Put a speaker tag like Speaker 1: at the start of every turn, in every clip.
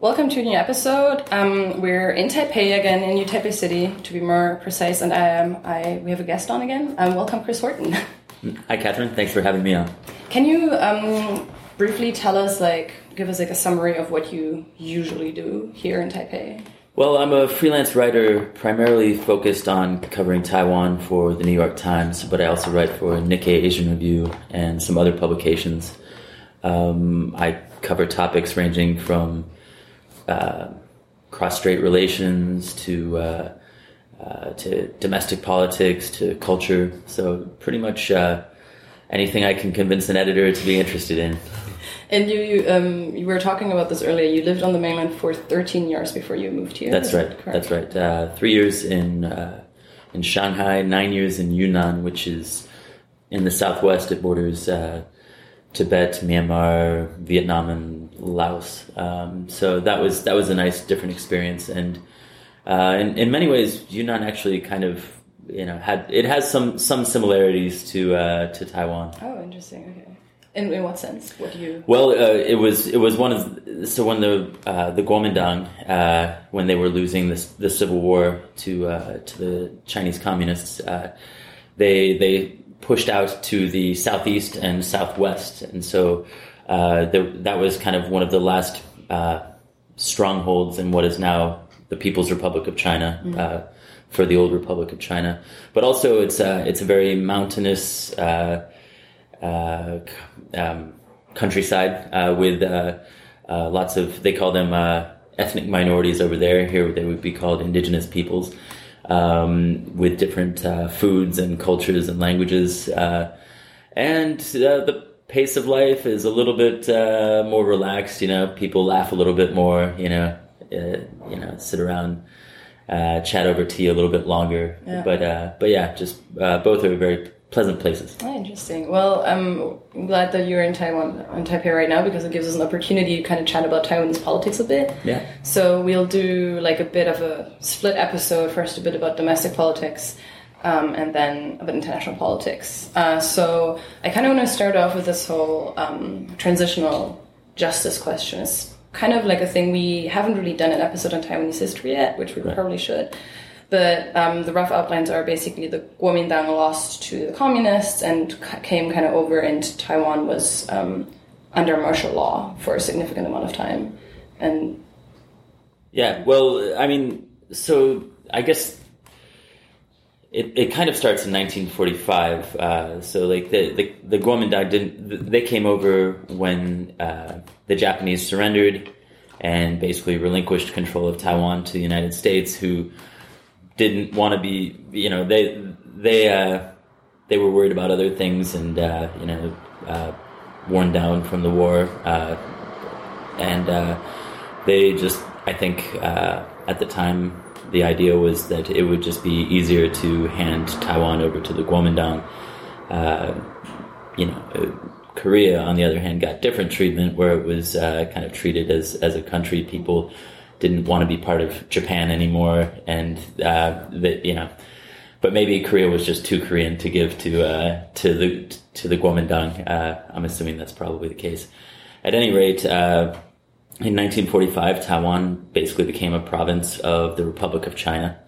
Speaker 1: Welcome to a new episode. Um, we're in Taipei again, in New Taipei City, to be more precise, and um, I we have a guest on again. Um, welcome, Chris Horton.
Speaker 2: Hi, Catherine. Thanks for having me on.
Speaker 1: Can you um, briefly tell us, like, give us like a summary of what you usually do here in Taipei?
Speaker 2: Well, I'm a freelance writer, primarily focused on covering Taiwan for the New York Times, but I also write for Nikkei Asian Review and some other publications. Um, I cover topics ranging from uh, cross-strait relations to uh, uh, to domestic politics to culture. So pretty much uh, anything I can convince an editor to be interested in.
Speaker 1: And you, you, um, you were talking about this earlier. You lived on the mainland for 13 years before you moved here.
Speaker 2: That's right. That That's right. Uh, three years in uh, in Shanghai, nine years in Yunnan, which is in the southwest. It borders uh, Tibet, Myanmar, Vietnam, and Laos. Um, so that was that was a nice, different experience. And uh, in in many ways, Yunnan actually kind of you know had it has some some similarities to uh, to Taiwan.
Speaker 1: Oh, interesting. Okay. In, in what sense? What do you?
Speaker 2: Well, uh, it was it was one of so when the uh, the Kuomintang uh, when they were losing this the civil war to uh, to the Chinese communists, uh, they they pushed out to the southeast and southwest, and so uh, the, that was kind of one of the last strongholds in what is now the People's Republic of China. Mm-hmm. for the old Republic of China, but also it's it's a very mountainous uh, um, countryside uh, with uh, lots of they call them ethnic minorities over there. Here they would be called indigenous peoples. Um, with different uh, foods and cultures and languages. Uh, and uh, the pace of life is a little bit more relaxed. You know, people laugh a little bit more. You know, you know, sit around, chat over tea a little bit longer. Yeah. But but yeah, just both are very pleasant places.
Speaker 1: Oh, interesting. Well, I'm glad that you're in Taiwan, in Taipei right now, because it gives us an opportunity to kind of chat about Taiwanese politics a bit.
Speaker 2: Yeah.
Speaker 1: So we'll do like a bit of a split episode. First, a bit about domestic politics. Um, and then about international politics. Uh, so I kind of want to start off with this whole um, transitional justice question. It's kind of like a thing we haven't really done an episode on Taiwanese history yet, which we right. probably should. But um, the rough outlines are basically the Kuomintang lost to the communists and came kind of over, and Taiwan was um, under martial law for a significant amount of time. And
Speaker 2: yeah, well, I mean, so I guess it, it kind of starts in 1945. Uh, so like the the, the Kuomintang didn't they came over when uh, the Japanese surrendered and basically relinquished control of Taiwan to the United States, who didn't want to be, you know, they they uh, they were worried about other things and uh, you know uh, worn down from the war, uh, and uh, they just I think uh, at the time the idea was that it would just be easier to hand Taiwan over to the Kuomintang. you know. Korea, on the other hand, got different treatment where it was kind of treated as, as a country. People didn't want to be part of Japan anymore, and uh, that you know, but maybe Korea was just too Korean to give to uh, to the to the Kuomintang. Uh, I'm assuming that's probably the case. At any rate, uh, in 1945, Taiwan basically became a province of the Republic of China,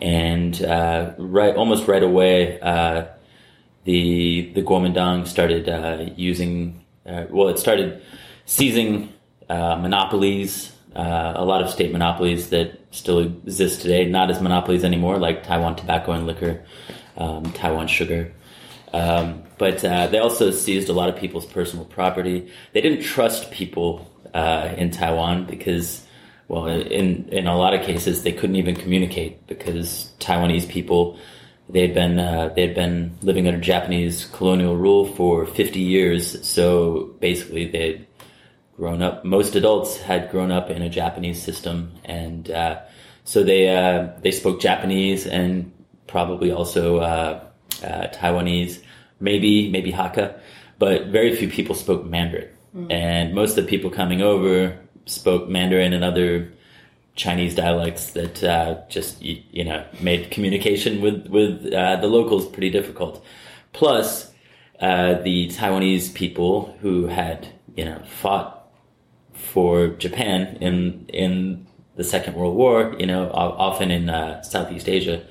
Speaker 2: and uh, right almost right away, uh, the the Kuomintang started using well, it started seizing monopolies uh, a lot of state monopolies that still exist today. Not as monopolies anymore, like Taiwan Tobacco and Liquor, um, Taiwan Sugar. Um, but uh, they also seized a lot of people's personal property. They didn't trust people uh, in Taiwan because, well, in in a lot of cases, they couldn't even communicate because Taiwanese people they had been uh, they had been living under Japanese colonial rule for 50 years. So basically, they grown up. Most adults had grown up in a Japanese system, and uh, so they uh, they spoke Japanese and probably also uh, uh Taiwanese, maybe maybe Hakka, but very few people spoke Mandarin. Mm. And most of the people coming over spoke Mandarin and other Chinese dialects that uh, just you, know made communication with with uh, the locals pretty difficult. Plus, the Taiwanese people who had you know fought for Japan in in the Second World War. You know, often in uh, Southeast Asia.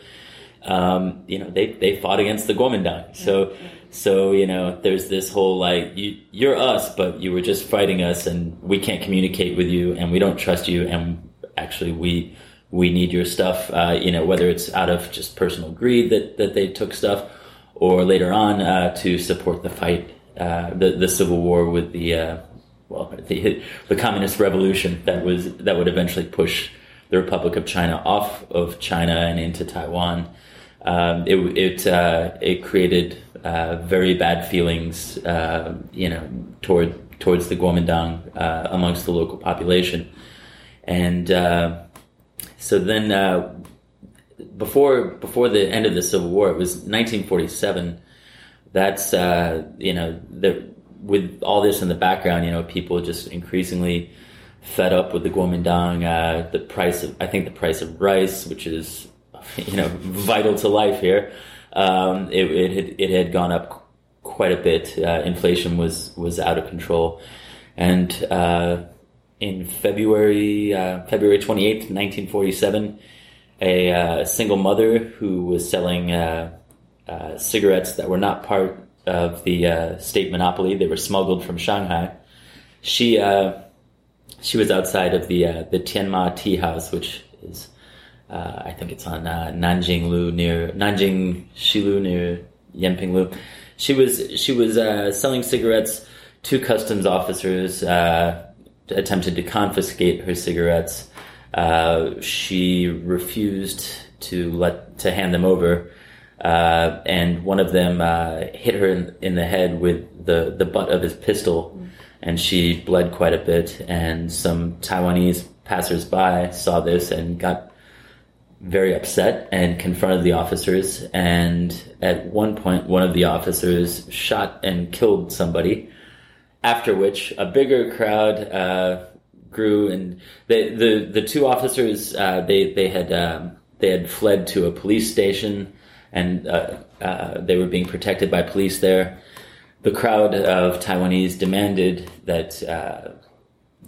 Speaker 2: Um, you know, they, they fought against the Kuomintang. So, so, you know, there's this whole like, you, you're us, but you were just fighting us and we can't communicate with you and we don't trust you. And actually we, we need your stuff, uh, you know, whether it's out of just personal greed that, that they took stuff or later on, uh, to support the fight, uh, the, the civil war with the, uh, well, the, the communist revolution that was, that would eventually push the Republic of China off of China and into Taiwan um, it it uh, it created uh, very bad feelings, uh, you know, toward towards the Kuomintang uh, amongst the local population, and uh, so then uh, before before the end of the Civil War, it was 1947. That's you know the, with all this in the background, you know, people just increasingly fed up with the Kuomintang. the price of I think the price of rice, which is you know vital to life here. Um, it, it, had it had gone up quite a bit. Uh, inflation was was out of control, and uh, in February uh, February twenty eighth, nineteen forty seven, a uh, single mother who was selling uh, uh, cigarettes that were not part of the state monopoly. They were smuggled from Shanghai. She she was outside of the the Tianma Tea House, which is uh, I think it's on uh, Nanjing Lu near Nanjing Xilu near Yanping Lu. She was she was uh, selling cigarettes. Two customs officers uh, attempted to confiscate her cigarettes. Uh, she refused to let to hand them over, uh, and one of them hit her in, in, the head with the the butt of his pistol, and she bled quite a bit. And some Taiwanese passersby saw this and got very upset and confronted the officers. And at one point, one of the officers shot and killed somebody. After which, a bigger crowd uh, grew, and they, the the two officers uh, they they had um, they had fled to a police station, and uh, uh they were being protected by police there. The crowd of Taiwanese demanded that uh,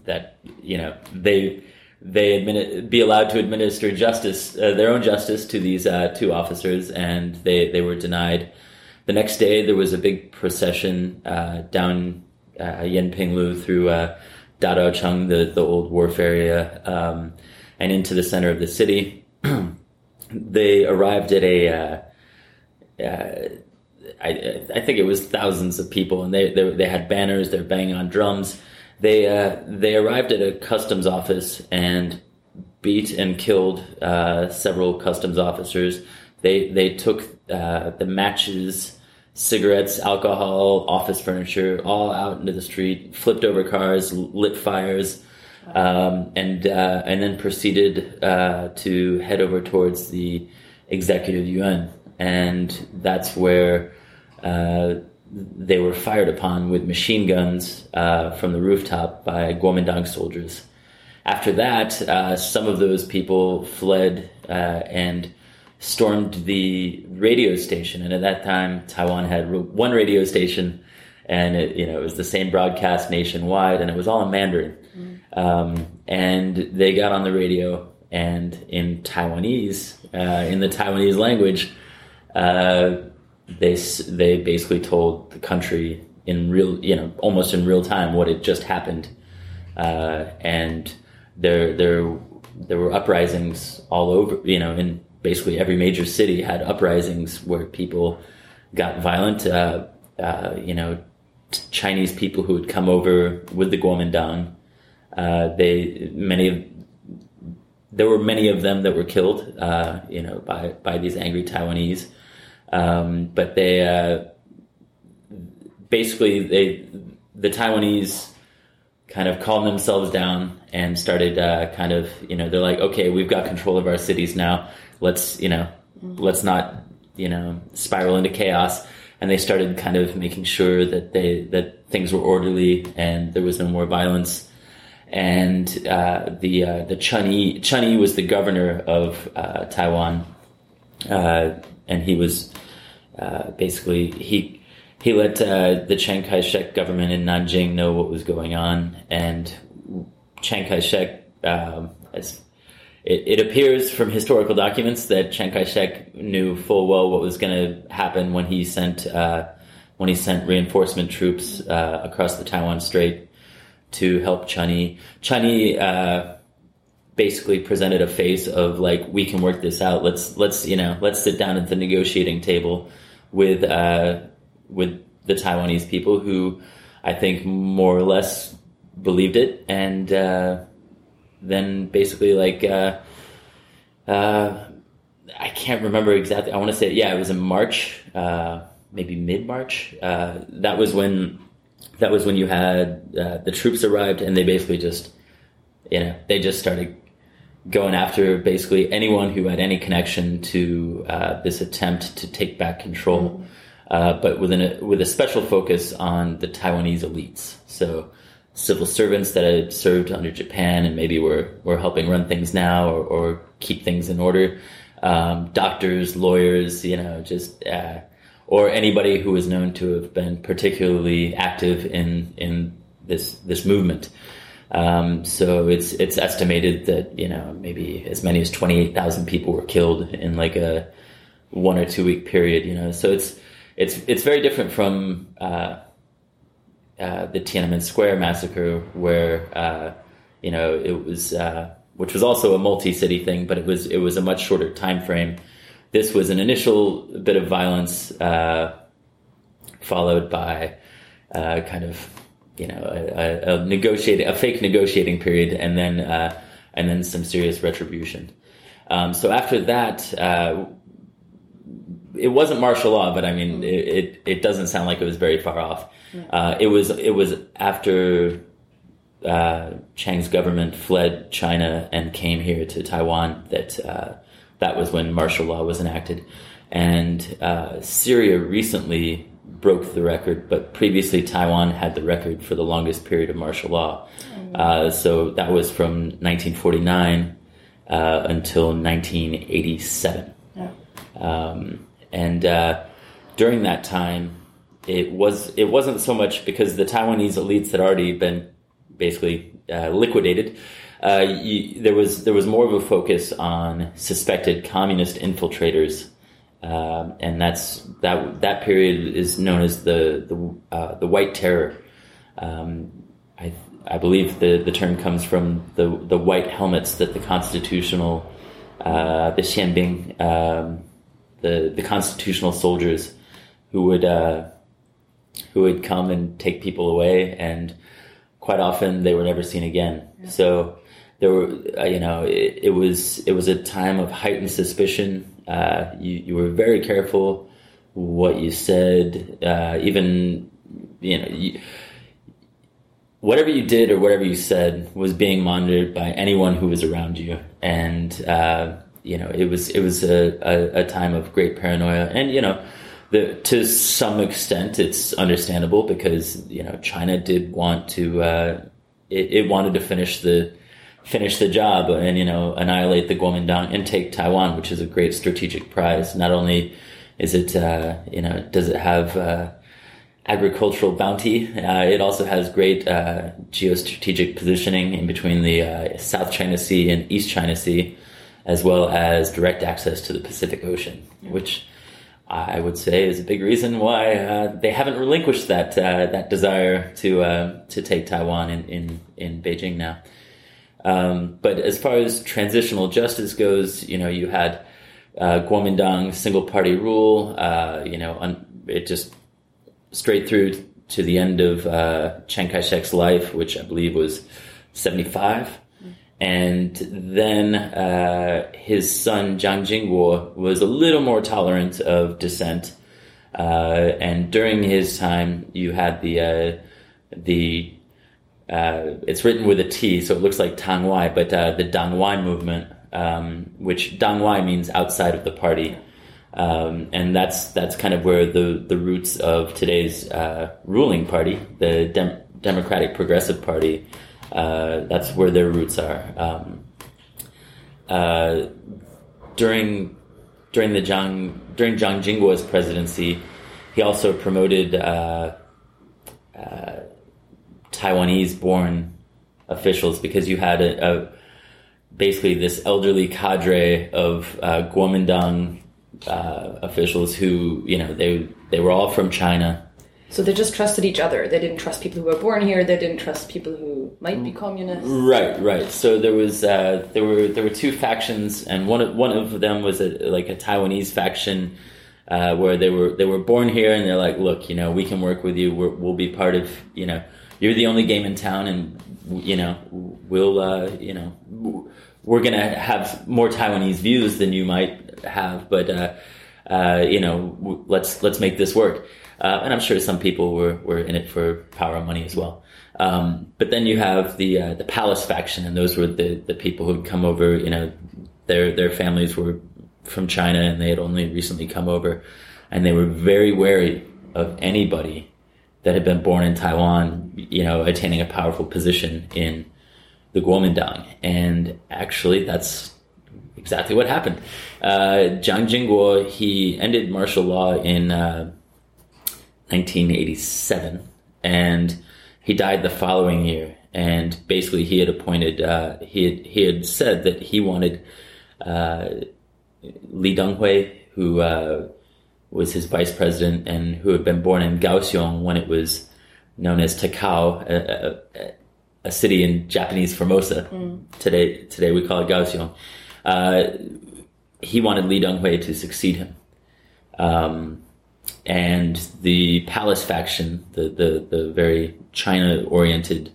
Speaker 2: that you know they they be allowed to administer justice, uh, their own justice to these uh, two officers, and they, they were denied. The next day, there was a big procession uh, down Yanpinglu through uh, Dadaocheng, the, the old wharf area, um, and into the center of the city. they arrived at a, I, I think it was thousands of people, and they, they, they had banners, they're banging on drums they uh, they arrived at a customs office and beat and killed uh, several customs officers. They they took uh, the matches, cigarettes, alcohol, office furniture, all out into the street, flipped over cars, lit fires, um, and uh, and then proceeded uh, to head over towards the executive yuan, and that's where uh, they were fired upon with machine guns uh, from the rooftop by Kuomintang soldiers. After that, uh, some of those people fled uh, and stormed the radio station. And at that time, Taiwan had one radio station, and it, you know it was the same broadcast nationwide, and it was all in Mandarin. Mm. Um, and they got on the radio, and in Taiwanese, uh, in the Taiwanese language uh, they they basically told the country in real you know almost in real time what had just happened, uh, and there there there were uprisings all over you know in basically every major city had uprisings where people got violent. Uh, uh, you know, Chinese people who had come over with the Kuomintang. Uh, they many of there were many of them that were killed. Uh, you know, by by these angry Taiwanese. Um, but they uh, basically they the Taiwanese kind of calmed themselves down and started uh, kind of you know they're like okay we've got control of our cities now. Let's you know mm-hmm. let's not you know spiral into chaos. And they started kind of making sure that they that things were orderly and there was no more violence. And uh, the uh, the Chen Yi Chen Yi was the governor of uh, Taiwan. Uh, and he was uh, basically he he let uh, the Chiang Kai-shek government in Nanjing know what was going on, and Chiang Kai shek, um, as it, it, appears from historical documents that Chiang Kai shek knew full well what was going to happen when he sent uh, when he sent reinforcement troops uh, across the Taiwan Strait to help Chen Yi. Chani uh, basically presented a face of like, we can work this out. Let's let's you know let's sit down at the negotiating table with uh, with the Taiwanese people who I think more or less believed it, and uh, then basically like. Uh, uh, I can't remember exactly. I want to say, yeah, it was in March, uh, maybe mid March. Uh, that was when that was when you had the troops arrived, and they basically just, you know, they just started going after basically anyone who had any connection to uh, this attempt to take back control, uh, but with a with a special focus on the Taiwanese elites. So civil servants that had served under Japan and maybe were were helping run things now or, or keep things in order. Um, doctors, lawyers, you know, just uh, or anybody who was known to have been particularly active in in this this movement. Um, so it's it's estimated that you know maybe as many as twenty eight thousand people were killed in like a one or two week period. You know, so it's it's it's very different from uh, uh, the Tiananmen Square massacre, where uh, you know it was, uh, which was also a multi city thing, but it was it was a much shorter time frame this was an initial bit of violence, uh, followed by uh, kind of you know a, a, negotiating a fake negotiating period, and then uh, and then some serious retribution. Um, so after that, uh, it wasn't martial law, but I mean, it, it, it doesn't sound like it was very far off. Uh, it was it was after uh, Chiang's government fled China and came here to Taiwan that uh, that was when martial law was enacted. And uh, Syria recently broke the record, but previously Taiwan had the record for the longest period of martial law. Mm-hmm. Uh, so that was from 1949 uh, until 1987. Yeah. Um, and uh, during that time, it was it wasn't so much because the Taiwanese elites had already been basically uh, liquidated uh, you, there was there was more of a focus on suspected communist infiltrators, uh, and that's that that period is known as the the uh, the White Terror. Um, I I believe the, the term comes from the the white helmets that the constitutional uh, the Xianbing um, the the constitutional soldiers who would uh, who would come and take people away and quite often they were never seen again. Yeah. So there were, uh, you know, it, it, was it was a time of heightened suspicion. Uh, you you were very careful what you said, uh, even you know. You, whatever you did or whatever you said was being monitored by anyone who was around you, and uh, you know it was it was a, a, a, time of great paranoia, and you know. The, to some extent, it's understandable because you know China did want to uh, it, it wanted to finish the finish the job and you know annihilate the Kuomintang and take Taiwan, which is a great strategic prize. Not only is it uh, you know does it have uh, agricultural bounty, uh, it also has great uh, geostrategic positioning in between the uh, South China Sea and East China Sea, as well as direct access to the Pacific Ocean, which. I would say is a big reason why uh, they haven't relinquished that that desire to to take Taiwan in, in, in Beijing now. Um, but as far as transitional justice goes, you know, you had uh, single party rule, uh, you know, un- it just straight through to the end of uh, Chiang Kai shek's life, which I believe was 75. And then uh, his son, Jiang Jingguo, was a little more tolerant of dissent. Uh, and during his time, you had the uh, the uh, it's written with a T, so it looks like Tang Wai, but uh, the Dang Wai movement, um, which Dang Wai means outside of the party. Um, and that's that's kind of where the, the roots of today's uh, ruling party, the Dem- Democratic Progressive Party, uh, that's where their roots are. Um, uh, during during the Jiang during Jiang Jingguo's presidency, he also promoted uh, Taiwanese born officials because you had a, a basically this elderly cadre of uh, Kuomintang uh, officials who you know they they were all from China.
Speaker 1: So they just trusted each other. They didn't trust people who were born here. They didn't trust people who might be communists.
Speaker 2: Right, right. So there was uh, there were there were two factions, and one of one of them was a, like a Taiwanese faction uh, where they were they were born here, and they're like, look, you know, we can work with you. we will be part of you know, you're the only game in town, and you know, we'll uh, you know, we're gonna have more Taiwanese views than you might have, but uh, uh, you know, let's let's make this work. Uh, and I'm sure some people were, were in it for power and money as well. Um, but then you have the uh, the palace faction, and those were the, the people who'd come over. You know, their their families were from China, and they had only recently come over, and they were very wary of anybody that had been born in Taiwan. You know, attaining a powerful position in the Kuomintang, and actually, that's exactly what happened. Uh, Jiang Jingguo he ended martial law in. Uh, 1987, and he died the following year. And basically, he had appointed. Uh, he had, he had said that he wanted uh, Li Denghui, who uh, was his vice president and who had been born in Kaohsiung when it was known as Takao, a, a, a city in Japanese Formosa. Mm. Today, today we call it Kaohsiung. Uh, he wanted Li Denghui to succeed him. Um, and the Palace faction, the the, the very China oriented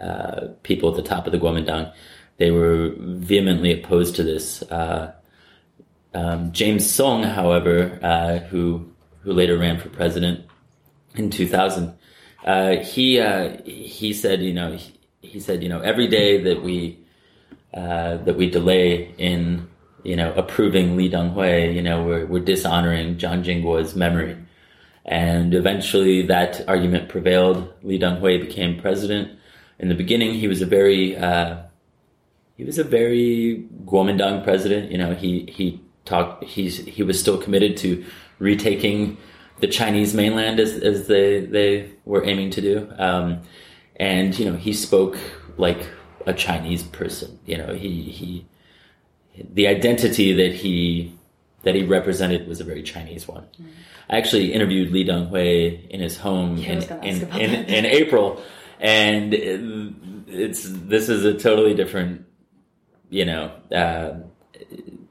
Speaker 2: uh, people at the top of the Kuomintang, they were vehemently opposed to this. Uh, um, James Soong, however, uh, who who later ran for president in 2000, uh, he uh, he said, you know, he, he, said, you know, every day that we uh, that we delay in you know, approving Li Denghui, you know, we're, we're dishonoring Jiang Jingguo's memory. And eventually that argument prevailed. Li Denghui became president. In the beginning, he was a very, uh, he was a very Kuomintang president. You know, he, he talked, he's, he was still committed to retaking the Chinese mainland as, as they, they were aiming to do. Um, and, you know, he spoke like a Chinese person. You know, he, he, the identity that he that he represented was a very Chinese one. Mm. I actually interviewed Li Denghui in his home yeah, in, in, in, in, April, and it's this is a totally different, you know, uh,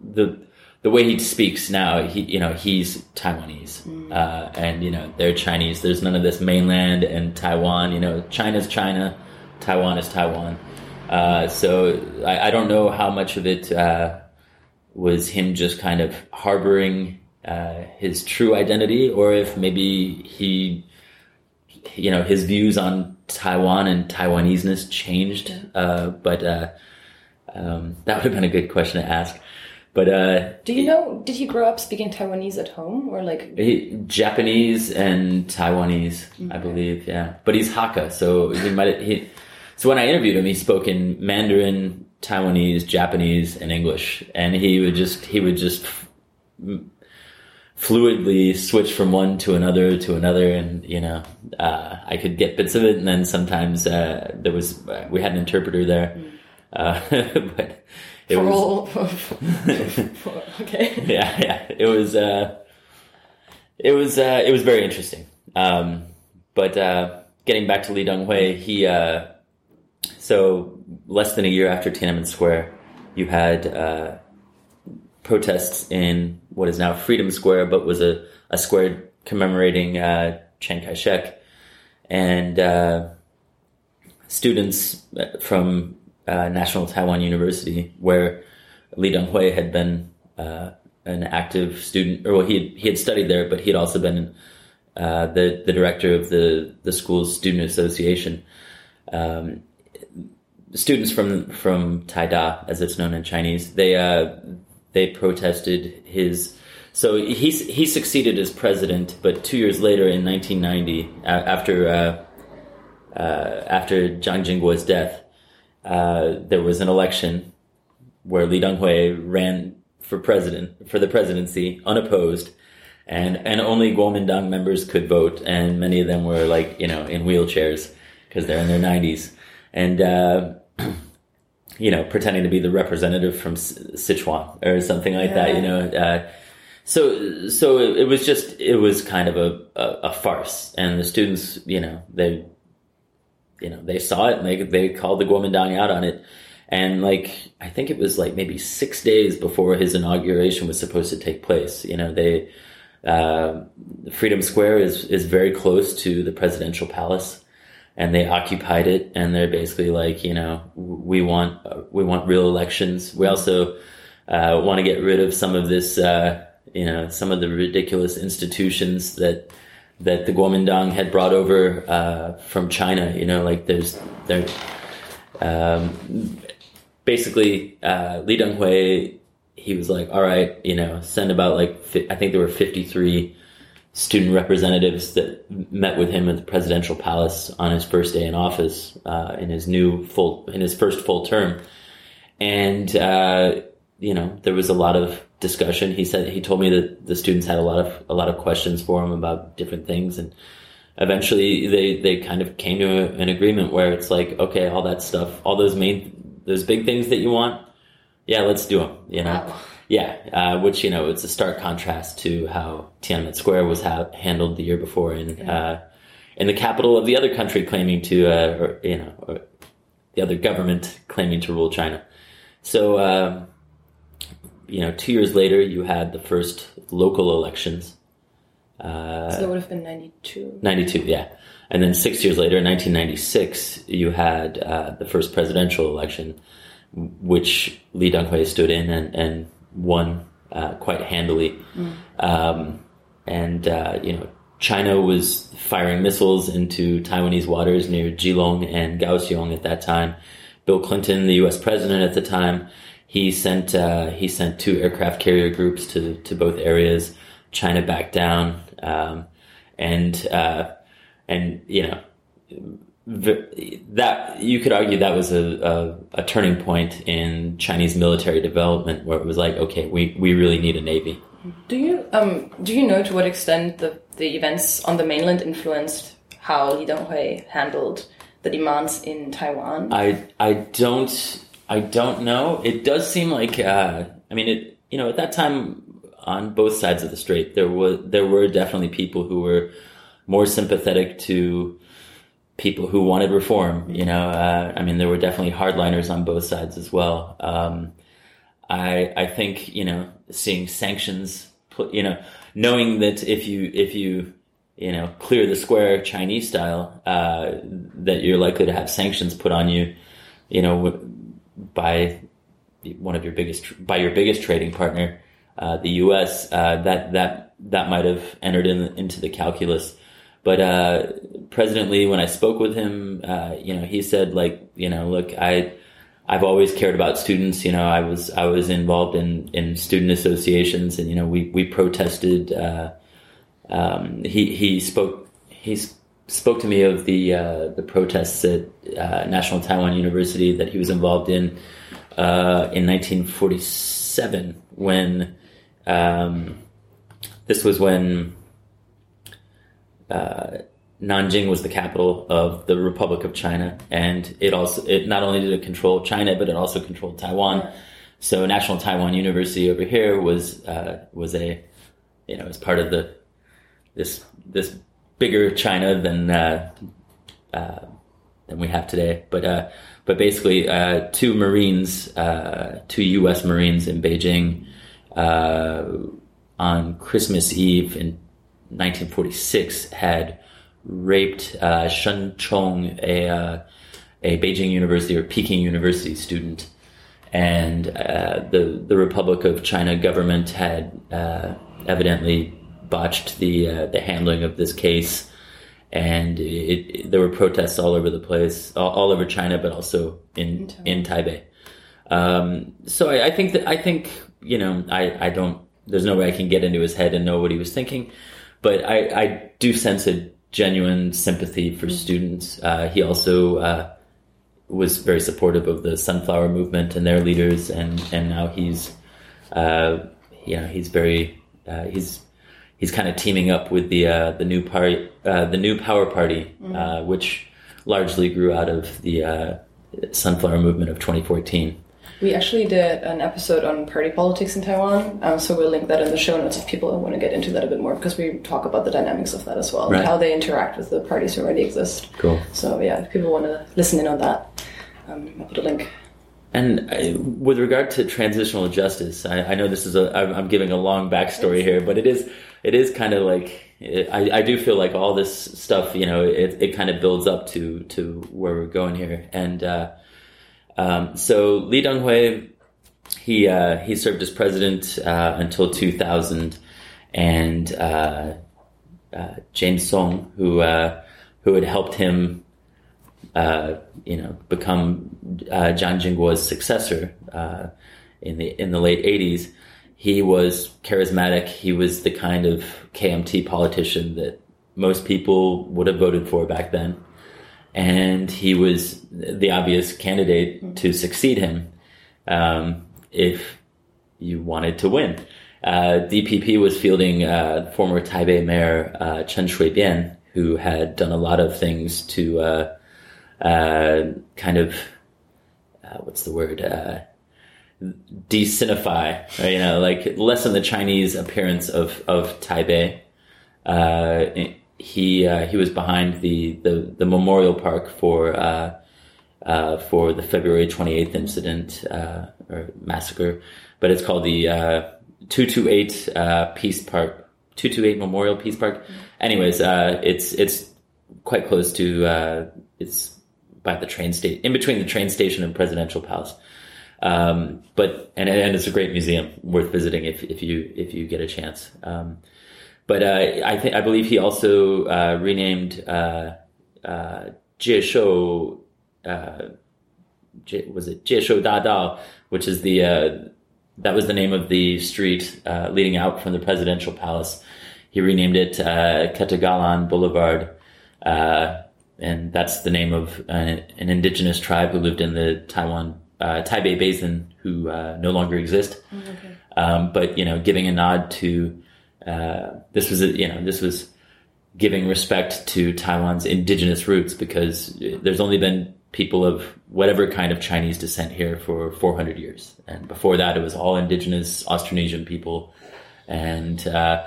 Speaker 2: the the way he speaks now. He you know he's Taiwanese, mm. uh, and you know they're Chinese. There's none of this mainland and Taiwan. You know, China's China, Taiwan is Taiwan. Uh, so I, I, don't know how much of it uh, was him just kind of harboring uh, his true identity, or if maybe he, you know, his views on Taiwan and Taiwaneseness changed. Uh, but uh, um, that would have been a good question to ask. But
Speaker 1: do you know? Did he grow up speaking Taiwanese at home, or like
Speaker 2: he, Japanese and Taiwanese? Mm-hmm. I believe, yeah. But he's Hakka, so he might he so when I interviewed him, he spoke in Mandarin, Taiwanese, Japanese, and English, and he would just he would just fluidly switch from one to another to another, and you know uh, I could get bits of it, and then sometimes uh, there was uh, we had an interpreter there, uh, but it
Speaker 1: for
Speaker 2: was
Speaker 1: all, okay,
Speaker 2: yeah, yeah, it was uh, it was uh, it was very interesting. Um, but getting back to Li Denghui, he so less than a year after Tiananmen Square, you had uh, protests in what is now Freedom Square, but was a, a square commemorating uh, Chiang Kai-shek, and uh, students from uh, National Taiwan University, where Li Denghui had been uh, an active student, or well, he had, he had studied there, but he had also been uh, the the director of the the school's student association. Um, students from from Taida, as it's known in Chinese, they uh, they protested his. So he he succeeded as president, but two years later, in 1990, after uh, uh, after Jiang Jingguo's death, uh, there was an election where Li Denghui ran for president for the presidency unopposed, and and only Kuomintang members could vote, and many of them were like you know in wheelchairs because they're in their 90s. and uh, you know, pretending to be the representative from Sichuan or something like yeah. that. You know, uh, so so it, it, was just it was kind of a, a, a farce, and the students, you know, they you know they saw it and they they called the Kuomintang out on it. And like I think it was like maybe six days before his inauguration was supposed to take place. You know, they uh, Freedom Square is is very close to the presidential palace, and they occupied it. And they're basically like, you know, we want we want real elections. We also uh, want to get rid of some of this, uh, you know, some of the ridiculous institutions that that the Kuomintang had brought over uh, from China. You know, like there's there. Um, basically, uh, Lee Teng-hui he was like, all right, you know, send about like, I think there were 53 student representatives that met with him at the presidential palace on his first day in office, uh, in his new full, in his first full term. And, uh, you know, there was a lot of discussion. He said, he told me that the students had a lot of, a lot of questions for him about different things. And eventually they, they kind of came to a, an agreement where it's like, okay, all that stuff, all those main, those big things that you want, yeah, let's do them. You know, wow. yeah, uh, which you know it's a stark contrast to how Tiananmen Square was ha- handled the year before in yeah. uh, in the capital of the other country claiming to, uh, or you know, or the other government claiming to rule China. So, um, you know, two years later, you had the first local elections.
Speaker 1: Uh, so that would have been 92.
Speaker 2: 92, yeah. And then six years later, in 1996, you had uh, the first presidential election which Lee Teng-hui stood in and, and won uh, quite handily. Mm. Um, and, uh, you know, China was firing missiles into Taiwanese waters near Keelung and Kaohsiung at that time. Bill Clinton, the U.S. president at the time, he sent uh, he sent two aircraft carrier groups to to both areas. China backed down, um, and uh, and you know that you could argue that was a, a, a, turning point in Chinese military development, where it was like, okay, we, we really need a navy.
Speaker 1: Do you um do you know to what extent the, the events on the mainland influenced how Li Teng-hui handled the demands in Taiwan?
Speaker 2: I I don't I don't know. It does seem like uh, I mean it you know at that time on both sides of the strait there was there were definitely people who were more sympathetic to people who wanted reform. You know, uh, I mean, there were definitely hardliners on both sides as well. Um, I I think you know seeing sanctions, you know, knowing that if you if you you know clear the square Chinese style, uh, that you're likely to have sanctions put on you, you know, by one of your biggest by your biggest trading partner, uh, the U.S. Uh, that that that might have entered in, into the calculus. But uh, President Lee, when I spoke with him, uh, you know, he said like, you know, look, I, I've always cared about students. You know, I was I was involved in in student associations, and you know, we we protested. Uh, um, he he spoke he spoke to me of the uh, the protests at uh, National Taiwan University that he was involved in uh, in 1947 when um, this was when uh, Nanjing was the capital of the Republic of China, and it also it not only did it control China, but it also controlled Taiwan. So National Taiwan University over here was uh, was a you know was part of the this this bigger China than uh, uh, than we have today. But uh, but basically, uh, two Marines, uh, two U.S. Marines in Beijing on Christmas Eve in 1946 had raped uh, Shen Chong, a uh, a Beijing University or Peking University student, and uh, the the Republic of China government had uh, evidently botched the uh, the handling of this case, and it, it, there were protests all over the place, all, all over China, but also in in, in Taipei. Um, so I, I, think that I think you know I, I don't. There's no way I can get into his head and know what he was thinking, but I, I do sense a genuine sympathy for mm-hmm. students. Uh, he also uh, was very supportive of the Sunflower Movement and their leaders, and and now he's, uh, you know, he's very uh, he's he's kind of teaming up with the uh, the new party, uh, the new Power Party, mm-hmm. which largely grew out of the uh, sunflower movement of 2014.
Speaker 1: We actually did an episode on party politics in Taiwan, um, so we'll link that in the show notes if people want to get into that a bit more because we talk about the dynamics of that as well,
Speaker 2: Right.
Speaker 1: how they interact with the parties who already exist.
Speaker 2: Cool.
Speaker 1: So yeah, if people want to listen in on that, um, I'll put a link.
Speaker 2: And I, with regard to transitional justice, I, I know this is a I'm, I'm giving a long backstory here, but it is it is kind of like I, I do feel like all this stuff, you know, it, it kind of builds up to to where we're going here. And uh, um, so Lee Deng-hui, he uh, he served as president uh, until 2000, and uh, uh, James Soong, who uh, who had helped him you know, become Jiang Jingguo's successor in the in the late '80s. He was charismatic. He was the kind of KMT politician that most people would have voted for back then, and he was the obvious candidate to succeed him um, if you wanted to win. Uh, DPP was fielding uh, former Taipei Mayor uh, Chen Shui-bian, who had done a lot of things to uh, uh, kind of uh, what's the word de-Sinify, or, you know, like lessen the Chinese appearance of of Taipei. Uh, he uh, he was behind the, the, the memorial park for uh, uh, for the February twenty eighth incident uh, or massacre, but it's called the uh, two two eight Peace Park two two eight Memorial Peace Park. Anyways, it's it's quite close to it's by the train station in between the train station and Presidential Palace. Um, but and and it's a great museum worth visiting if if you if you get a chance. Um, but uh, I think I believe he also uh, renamed uh, uh, uh, was it Jieshou which is the uh, that was the name of the street uh, leading out from the presidential palace. He renamed it uh, Ketagalan Boulevard, uh, and that's the name of an, an indigenous tribe who lived in the Taiwan uh, Taipei Basin, who uh, no longer exist. Um, but you know, giving a nod to uh, this was a, you know this was giving respect to Taiwan's indigenous roots because there's only been people of whatever kind of Chinese descent here for 400 years, and before that it was all indigenous Austronesian people, and uh,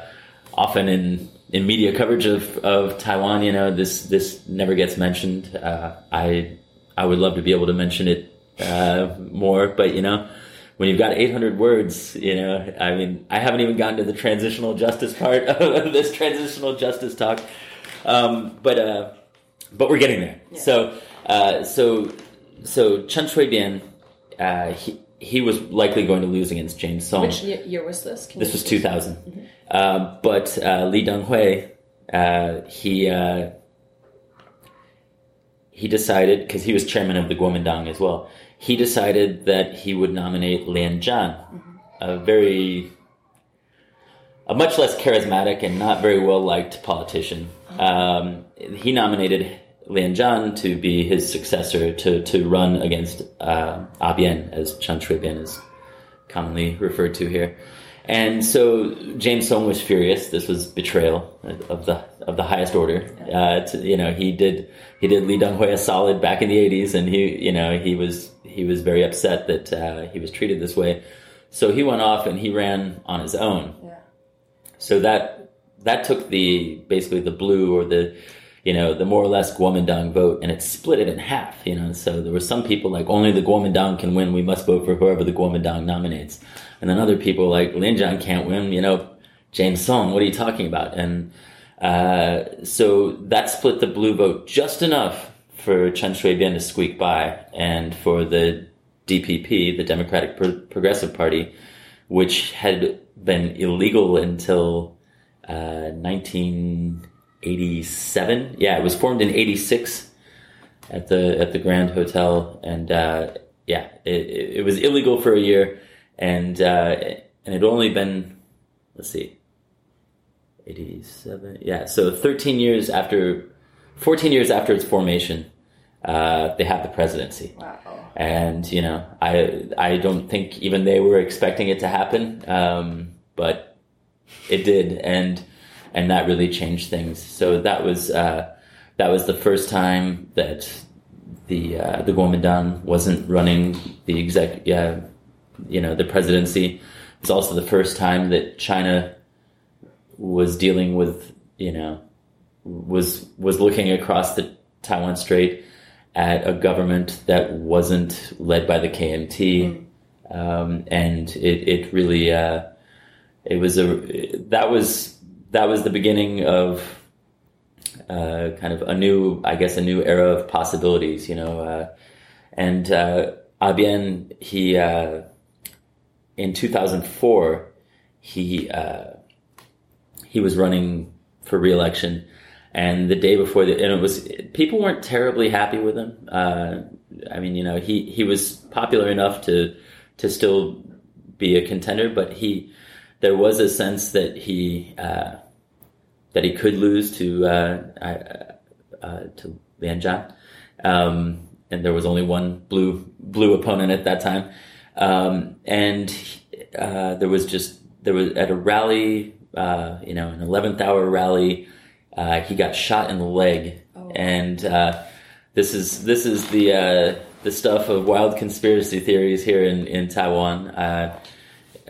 Speaker 2: often in in media coverage of, of Taiwan, you know this this never gets mentioned. Uh, I I would love to be able to mention it uh, more, but you know. When you've got 800 words, you know, I mean, I haven't even gotten to the transitional justice part of this transitional justice talk, um, but uh, but we're getting there. So uh, so so Chen Shui-bian, uh, he he was likely going to lose against James Soong.
Speaker 1: Which year was this? Can
Speaker 2: This was
Speaker 1: just-
Speaker 2: 2000. Uh, but uh, Li Denghui, uh, he uh, he decided because he was chairman of the Kuomintang as well. He decided that he would nominate Lian Zhan, a very a much less charismatic and not very well liked politician. Um, he nominated Lian Zhan to be his successor to to run against uh, Abian, as Chen Shui-bian is commonly referred to here. And so James Soong was furious. This was betrayal of the of the highest order. Uh, to, you know, he did he did Li Denghui a solid back in the '80s, and he you know he was he was very upset that uh, he was treated this way. So he went off and he ran on his own.
Speaker 1: Yeah.
Speaker 2: So that that took the basically the blue or the you know the more or less Kuomintang vote and it split it in half. You know, so there were some people like only the Kuomintang can win. We must vote for whoever the Kuomintang nominates. And then other people like Lin Zhan can't win. You know, James Soong. What are you talking about? And uh, so that split the blue vote just enough for Chen Shui-bian to squeak by, and for the DPP, the Democratic Pro- Progressive Party, which had been illegal until uh, 1987. Yeah, it was formed in '86 at the at the Grand Hotel, and uh, yeah, it, it, it was illegal for a year, and uh, and it only been let's see, 87. Yeah, so 13 years after, 14 years after its formation, uh, they have the presidency
Speaker 1: Wow.
Speaker 2: and you know i i don't think even they were expecting it to happen um, but it did and and that really changed things so that was uh, that was the first time that the uh, the Kuomintang wasn't running the exec, yeah, you know, the presidency. It's also the first time that China was dealing with, you know, was was looking across the Taiwan Strait at a government that wasn't led by the KMT, mm. um, and it it really uh, it was a that was that was the beginning of uh, kind of a new, I guess, a new era of possibilities, you know. Uh, and uh, Abian, he uh, in 2004, he uh, he was running for reelection, and the day before, the, and it was people weren't terribly happy with him. Uh, I mean, you know, he he was popular enough to to still be a contender, but he there was a sense that he uh, that he could lose to uh, uh, uh to Lian Zhan, um, and there was only one blue blue opponent at that time, um, and uh, there was just there was at a rally, uh, you know, an eleventh hour rally, he got shot in the leg, oh. and this is this is the the stuff of wild conspiracy theories here in in Taiwan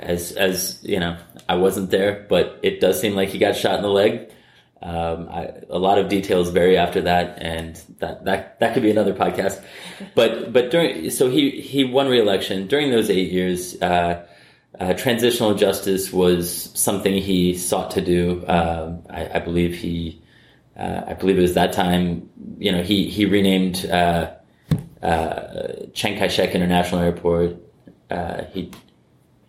Speaker 2: as as you know, I wasn't there, but it does seem like he got shot in the leg. Um, I, a lot of details vary after that, and that that that could be another podcast. But but during so he he won re-election during those eight years. Uh, uh, transitional justice was something he sought to do. Um, I, I, believe he, uh, I believe it was that time. You know, he he renamed uh, uh, Chiang Kai-shek International Airport. Uh, he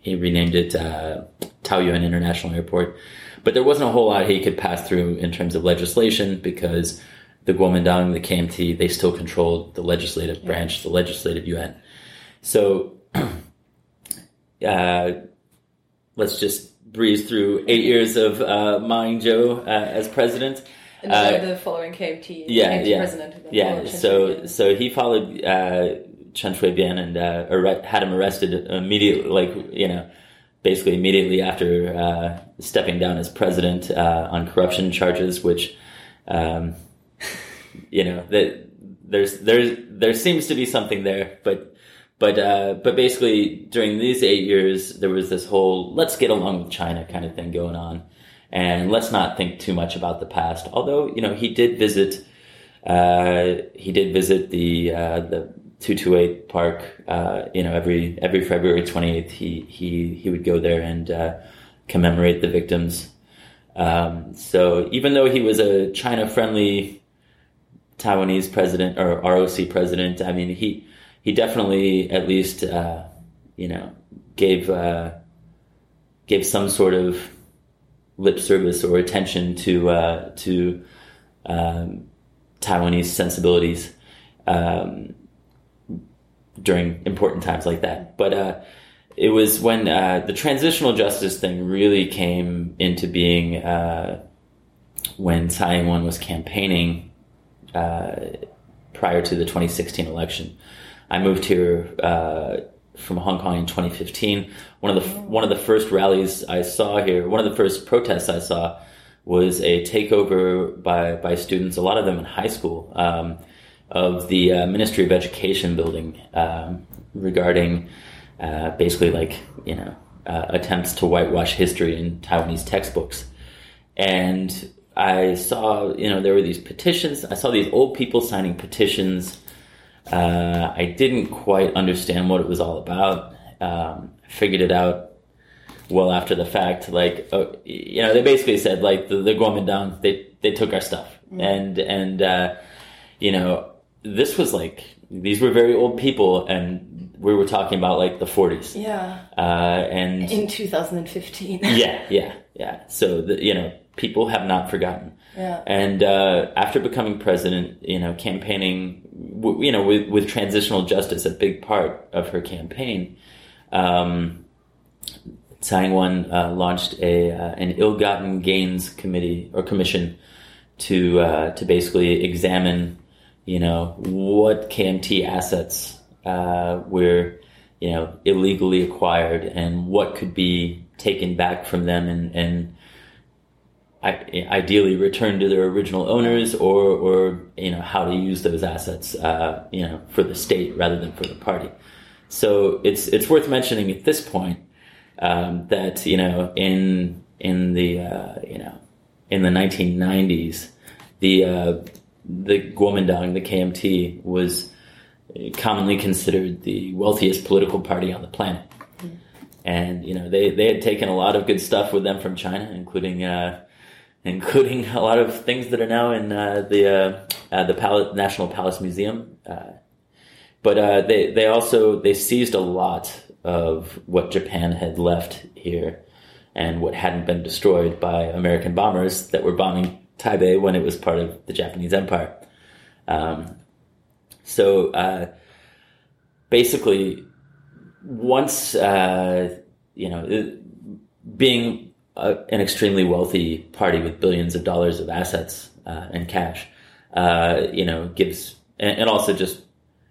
Speaker 2: he renamed it uh, Taoyuan International Airport. But there wasn't a whole lot he could pass through in terms of legislation because the Kuomintang, the KMT, they still controlled the legislative yeah. branch, the legislative Yuan. So uh, let's just breeze through eight years of uh, Ma Ying-jeou uh, as president.
Speaker 1: And uh, the following KMT, yeah, KMT
Speaker 2: yeah,
Speaker 1: president.
Speaker 2: Yeah, so so he followed Chen Shui-bian and uh, had him arrested immediately, like, you know, basically immediately after uh, stepping down as president uh, on corruption charges, which, um, you know, that there's, there's, there seems to be something there, but, but, uh, but basically during these eight years, there was this whole let's get along with China kind of thing going on. And let's not think too much about the past. Although, you know, he did visit, uh, he did visit the, uh, the, 228 Park, uh, you know, every every February 28th, he he he would go there and uh, commemorate the victims. Um, so even though he was a China-friendly Taiwanese president or ROC president, I mean, he he definitely at least uh, you know gave uh, gave some sort of lip service or attention to uh, to um, Taiwanese sensibilities. Um, during important times like that. But uh, it was when uh, the transitional justice thing really came into being uh, when Tsai Ing-wen was campaigning uh, prior to the 2016 election. I moved here uh, from Hong Kong in 2015. One of the one of the first rallies I saw here, one of the first protests I saw, was a takeover by by students. A lot of them in high school. Um, of the uh, Ministry of Education building um, regarding uh, basically like you know uh, attempts to whitewash history in Taiwanese textbooks, and I saw you know there were these petitions. I saw these old people signing petitions. Uh, I didn't quite understand what it was all about. Um, figured it out well after the fact. Like oh, you know, they basically said like the, the Kuomintang they they took our stuff, mm-hmm. and and uh, you know this was like these were very old people and we were talking about like the 40s
Speaker 1: yeah.
Speaker 2: Uh, and
Speaker 1: in 2015
Speaker 2: yeah yeah yeah. So the, you know people have not forgotten.
Speaker 1: Yeah.
Speaker 2: And uh, after becoming president you know campaigning you know with, with transitional justice a big part of her campaign um, Tsai Ing-wen uh, launched a uh, an ill-gotten gains committee or commission to uh, to basically examine you know, what KMT assets uh, were, you know, illegally acquired and what could be taken back from them and, and ideally returned to their original owners or, or you know, how to use those assets, uh, you know, for the state rather than for the party. So it's, it's worth mentioning at this point, um, that, you know, in, in the, uh, you know, in the 1990s, the, uh, the Kuomintang, the KMT, was commonly considered the wealthiest political party on the planet. Mm. And, you know, they, they had taken a lot of good stuff with them from China, including, uh, including a lot of things that are now in uh, the uh, uh, the Palace, National Palace Museum. Uh, but uh, they they also they seized a lot of what Japan had left here, and what hadn't been destroyed by American bombers that were bombing Taipei when it was part of the Japanese Empire. Um, so uh, basically, once you know, being a, an extremely wealthy party with billions of dollars of assets uh, and cash, uh, you know, gives and, and, also just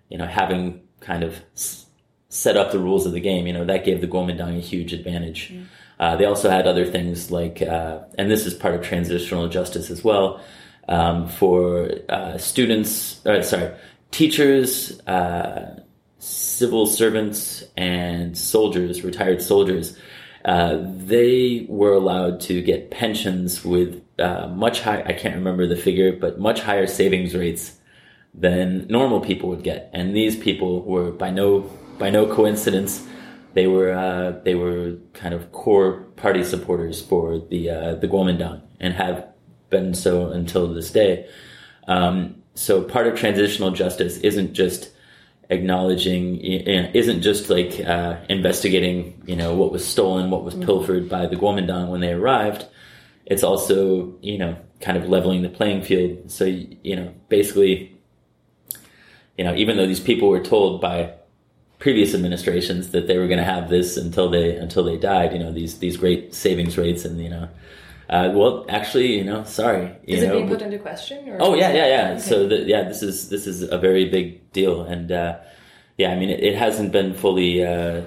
Speaker 2: you know having kind of s- set up the rules of the game. You know, that gave the Kuomintang a huge advantage. Mm. Uh, they also had other things like, uh, and this is part of transitional justice as well, um, for uh, students. Uh, sorry, teachers civil servants and soldiers, retired soldiers, uh, they were allowed to get pensions with uh, much high I can't remember the figure, but much higher savings rates than normal people would get. And these people were by no by no coincidence they were uh, they were kind of core party supporters for the uh, the Kuomintang and have been so until this day. Um, so part of transitional justice isn't just acknowledging isn't just like uh, investigating you know what was stolen what was mm-hmm. pilfered by the Kuomintang when they arrived it's also you know kind of leveling the playing field so you know basically you know even though these people were told by previous administrations that they were going to have this until they until they died you know these these great savings rates and you know uh, well, actually, you know, sorry. You
Speaker 1: is
Speaker 2: know,
Speaker 1: it being put into question?
Speaker 2: Or oh yeah, yeah, yeah. Okay. So the, yeah, this is this is a very big deal, and uh, yeah, I mean, it, it hasn't been fully. Uh,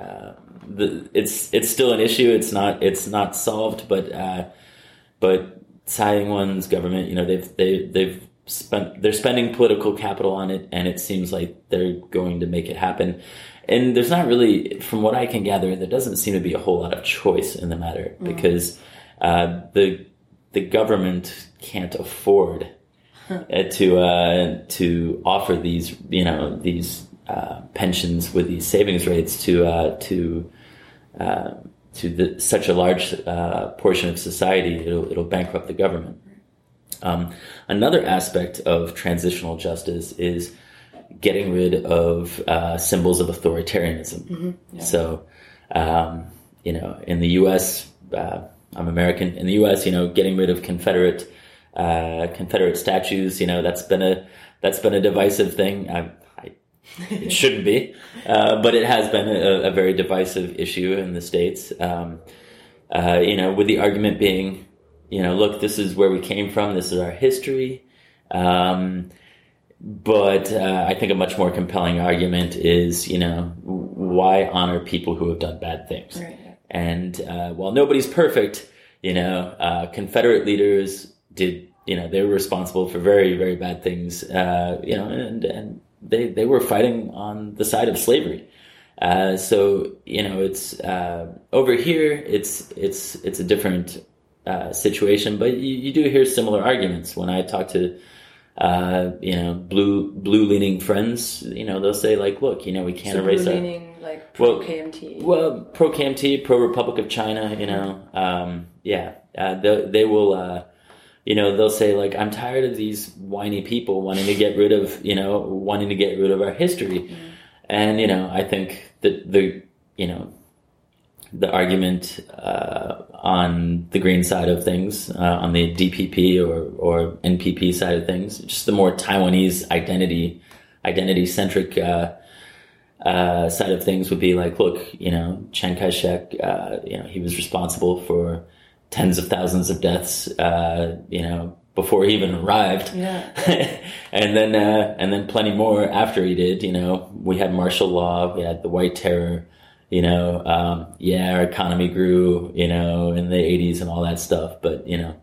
Speaker 2: uh, the, it's it's still an issue. It's not it's not solved, but uh, but Tsai Ing-wen's government, you know, they've they they've spent they're spending political capital on it, and it seems like they're going to make it happen. And there's not really, from what I can gather, there doesn't seem to be a whole lot of choice in the matter mm. because uh, the the government can't afford uh, to uh, to offer these you know these uh, pensions with these savings rates to uh, to uh, to the, such a large portion of society. It'll, it'll bankrupt the government. Um, another aspect of transitional justice is getting rid of symbols of authoritarianism. Mm-hmm. Yeah. So, um, you know, in the U.S. I'm American. In the U.S., you know, getting rid of Confederate uh, Confederate statues, you know, that's been a that's been a divisive thing. I, I, it shouldn't be, uh, but it has been a, a, very divisive issue in the states. Um, uh, you know, with the argument being, you know, look, this is where we came from. This is our history. Um, but uh, I think a much more compelling argument is, you know, why honor people who have done bad things? Right. And uh, while nobody's perfect, you know, uh, Confederate leaders did, you know, they were responsible for very, very bad things, uh, you know, and, and they, they were fighting on the side of slavery. Uh, so, you know, it's, uh, over here, it's, it's, it's a different, uh, situation, but you, you, do hear similar arguments when I talk to, you know, blue, blue leaning friends, you know, they'll say like, look, you know, we can't
Speaker 1: so
Speaker 2: erase
Speaker 1: blue leaning like pro KMT.
Speaker 2: Well, pro KMT, pro Republic of China. You know, um, yeah, uh, they, they will. Uh, you know, they'll say like, "I'm tired of these whiny people wanting to get rid of you know wanting to get rid of our history," mm. and you know, I think that the you know the argument uh, on the green side of things, uh, on the DPP or, or NPP side of things, just the more Taiwanese identity, identity centric uh, uh, side of things would be like, look, you know, Chiang Kai-shek, uh, you know, he was responsible for tens of thousands of deaths, uh, you know, before he even arrived.
Speaker 1: Yeah.
Speaker 2: and then, uh, and then plenty more after he did, you know, we had martial law, we had the white terror, you know, um, yeah, our economy grew, you know, in the 80s and all that stuff, but, you know,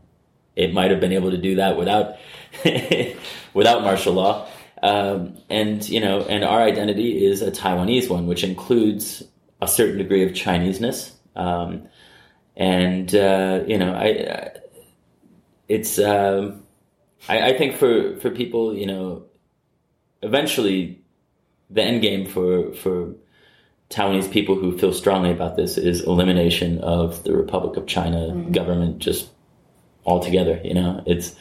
Speaker 2: it might have been able to do that without, without martial law. Um, and, you know, and our identity is a Taiwanese one, which includes a certain degree of Chineseness. Um, and, uh, you know, I, it's, um, I, I think for, for people, you know, eventually the end game for, for, Taiwanese people who feel strongly about this is elimination of the Republic of China mm-hmm. government just altogether. You know, it's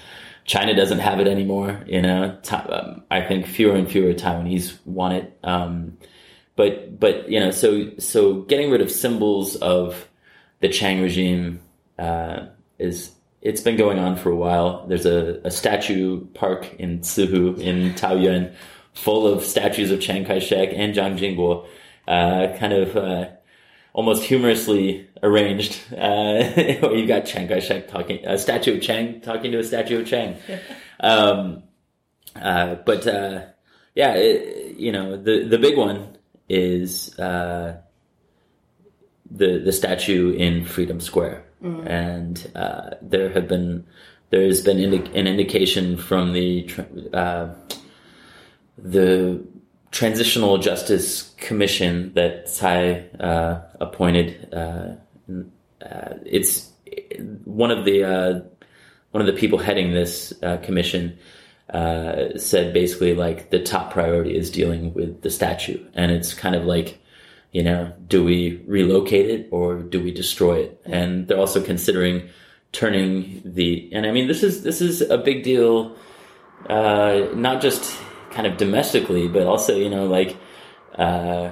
Speaker 2: China doesn't have it anymore. You know, um, I think fewer and fewer Taiwanese want it. Um, but but you know, so so getting rid of symbols of the Chiang regime uh, is it's been going on for a while. There's a, a statue park in Cihu in Taoyuan full of statues of Chiang Kai-shek and Jiang Jingguo uh, kind of uh, almost humorously arranged. Uh, you've got Chiang Kai-shek talking, a statue of Chiang talking to a statue of Chiang. um, uh, but uh, yeah, it, you know, the the big one is uh, the the statue in Freedom Square, mm-hmm. and uh, there have been there's been indi- an indication from the uh, the transitional justice commission that Tsai uh, appointed. Uh, uh, it's one of the uh, one of the people heading this uh, commission uh, said basically like the top priority is dealing with the statue, and it's kind of like you know, do we relocate it or do we destroy it? And they're also considering turning the and I mean this is this is a big deal, not just kind of domestically, but also, you know, like, uh,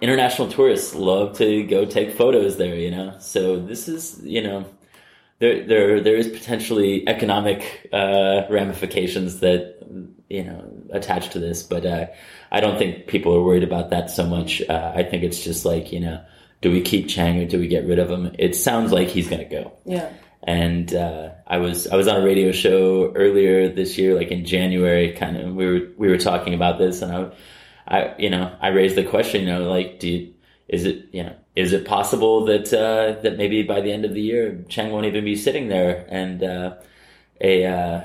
Speaker 2: international tourists love to go take photos there, you know? So this is, you know, there, there, there is potentially economic, uh, ramifications that, you know, attached to this, but, uh, I don't think people are worried about that so much. Uh, I think it's just like, you know, do we keep Chiang or do we get rid of him? It sounds like he's going to go.
Speaker 1: Yeah.
Speaker 2: And uh, I was I was on a radio show earlier this year, like in January. Kind of, we were we were talking about this, and I, I you know, I raised the question, you know, like, do you, is it you know is it possible that uh, that maybe by the end of the year Chiang won't even be sitting there and uh, a uh,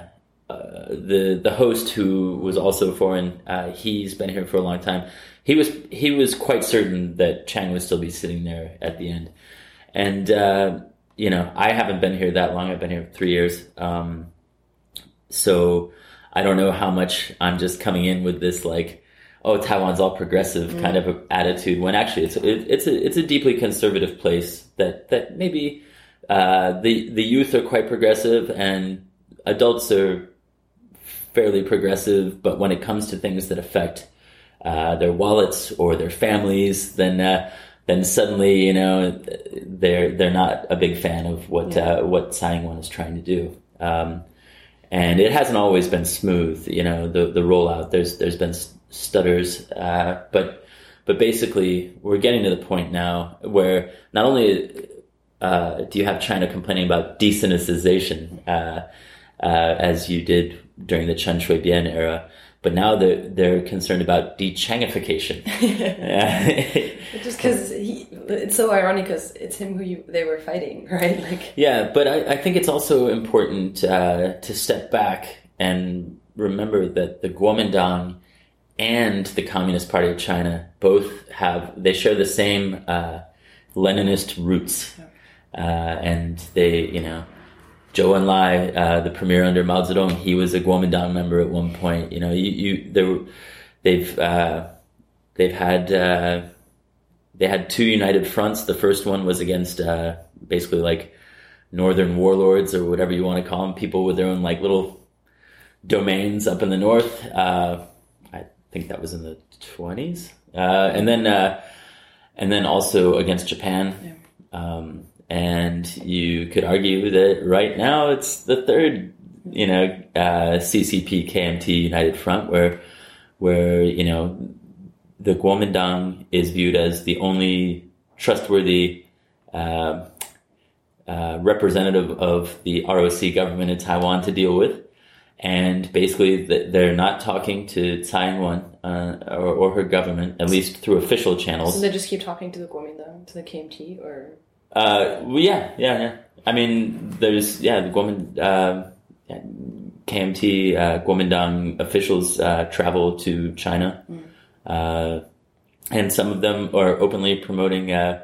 Speaker 2: uh, the the host who was also foreign uh, he's been here for a long time he was he was quite certain that Chiang would still be sitting there at the end and uh, you know, I haven't been here that long. I've been here three years. Um, so I don't know how much I'm just coming in with this like, oh, Taiwan's all progressive mm. kind of attitude. When actually, it's it, it's a it's a deeply conservative place that that maybe uh, the the youth are quite progressive and adults are fairly progressive. But when it comes to things that affect uh, their wallets or their families, then uh, then suddenly you know they're they're not a big fan of what yeah. uh, what Tsai Ing-wen is trying to do. Um, and it hasn't always been smooth, you know, the the rollout. There's there's been stutters, uh, but but basically we're getting to the point now where not only uh, do you have China complaining about desinicization uh, uh, as you did during the Chen Shui-bian era, but now they're they're concerned about dechangification.
Speaker 1: Just because it's so ironic because it's him who you, they were fighting, right? Like
Speaker 2: yeah, but I, I think it's also important uh, to step back and remember that the Kuomintang and the Communist Party of China both have they share the same uh, Leninist roots, uh, and they you know Zhou Enlai, uh, the premier under Mao Zedong, he was a Kuomintang member at one point. You know, you, you there, they've uh, they've had uh, they had two united fronts. The first one was against uh, basically like northern warlords or whatever you want to call them, people with their own like little domains up in the north. Uh, I think that was in the twenties, uh, and then and then also against Japan. Yeah. Um, and you could argue that right now it's the third, you know, uh, CCP KMT United Front where, where, you know, the Kuomintang is viewed as the only trustworthy, uh, uh, representative of the ROC government in Taiwan to deal with. and basically they're not talking to Tsai Ing-wen uh, or, or, her government, at least through official channels.
Speaker 1: So they just keep talking to the Kuomintang, to the KMT, or?
Speaker 2: Uh, well, yeah, yeah, yeah. I mean, there's yeah the Kuomintang, uh, KMT, uh, Kuomintang officials uh, travel to China, mm. uh, and some of them are openly promoting uh,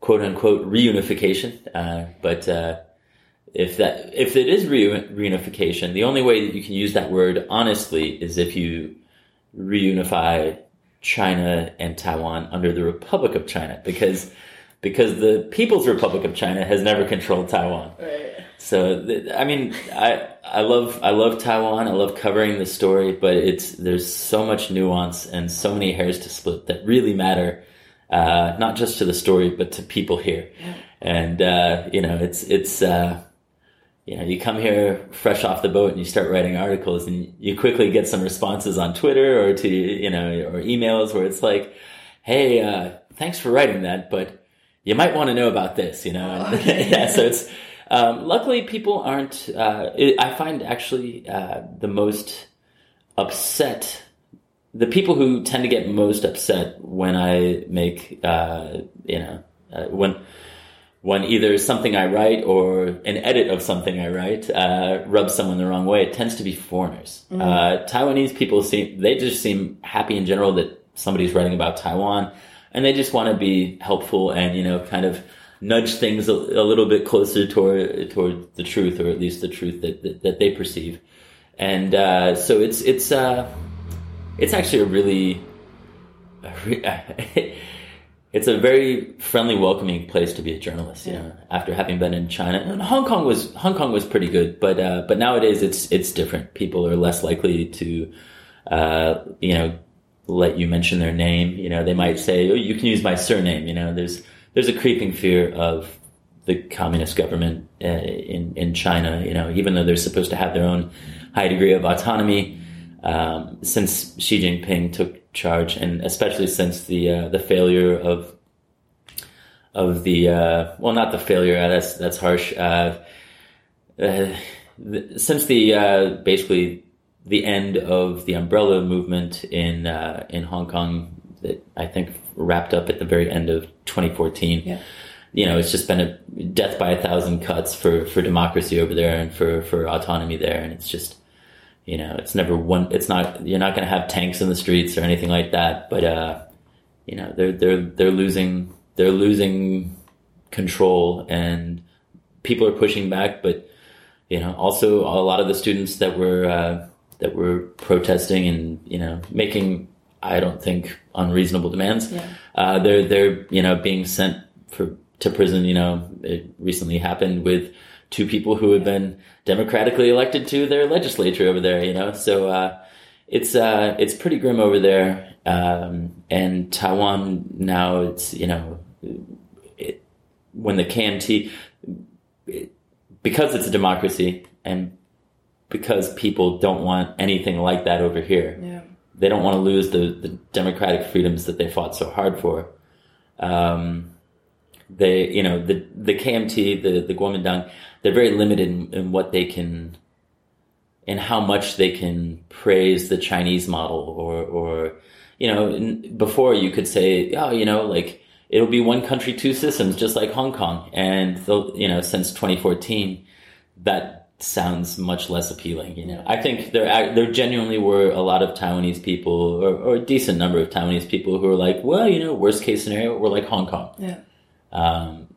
Speaker 2: quote unquote reunification, uh, but if that if it is reunification, the only way that you can use that word honestly is if you reunify China and Taiwan under the Republic of China, because because the People's Republic of China has never controlled Taiwan.
Speaker 1: Right.
Speaker 2: So I mean, I I love I love Taiwan. I love covering the story, but it's there's so much nuance and so many hairs to split that really matter, uh, not just to the story but to people here. And uh, you know, it's it's. Uh, you know, you come here fresh off the boat and you start writing articles and you quickly get some responses on Twitter or to, you know, or emails where it's like, Hey, uh, thanks for writing that, but you might want to know about this, you know? Oh, yeah. So it's, um, luckily people aren't, uh, it, I find actually, uh, the most upset, the people who tend to get most upset when I make, uh, you know, uh, when, when either something I write or an edit of something I write uh, rubs someone the wrong way, it tends to be foreigners. Mm. Uh, Taiwanese people seem they just seem happy in general that somebody's writing about Taiwan, and they just want to be helpful and you know kind of nudge things a, a, little bit closer toward toward the truth, or at least the truth that that, that they perceive. And uh, so it's it's uh, it's actually a really it's a very friendly, welcoming place to be a journalist. You know, after having been in China, and Hong Kong was Hong Kong was pretty good, but uh, but nowadays it's it's different. People are less likely to, uh, you know, let you mention their name. You know, they might say, "Oh, you can use my surname." You know, there's there's a creeping fear of the communist government uh, in in China. You know, even though they're supposed to have their own high degree of autonomy, um, since Xi Jinping took charge, and especially since the uh, the failure of of the uh, well, not the failure. That's that's harsh. Uh, uh, since the uh, basically the end of the umbrella movement in in Hong Kong, that I think wrapped up at the very end of 2014.
Speaker 1: Yeah.
Speaker 2: You know, it's just been a death by a thousand cuts for, for democracy over there and for, for autonomy there, and it's just you know, it's never one. It's not. You're not going to have tanks in the streets or anything like that. But uh, you know, they're they're they're losing they're losing control, and people are pushing back. But you know, also a lot of the students that were uh, that were protesting and you know making I don't think unreasonable demands.
Speaker 1: Yeah.
Speaker 2: Uh, they're they're you know being sent for to prison. You know, it recently happened with two people who have been democratically elected to their legislature over there. You know, so uh, it's uh, it's pretty grim over there. Um, and Taiwan now, it's you know, it, when the KMT, it, because it's a democracy and because people don't want anything like that over here.
Speaker 1: Yeah.
Speaker 2: They don't want to lose the, the democratic freedoms that they fought so hard for. Um, they, you know, the the KMT, the the Kuomintang, they're very limited in, in what they can, in how much they can praise the Chinese model, or or you know, before you could say, oh, you know, like it'll be one country, two systems, just like Hong Kong, and you know, since 2014, that sounds much less appealing. You know, I think there there genuinely were a lot of Taiwanese people, or, or a decent number of Taiwanese people, who were like, well, you know, worst case scenario, we're like Hong Kong.
Speaker 1: Yeah.
Speaker 2: Um,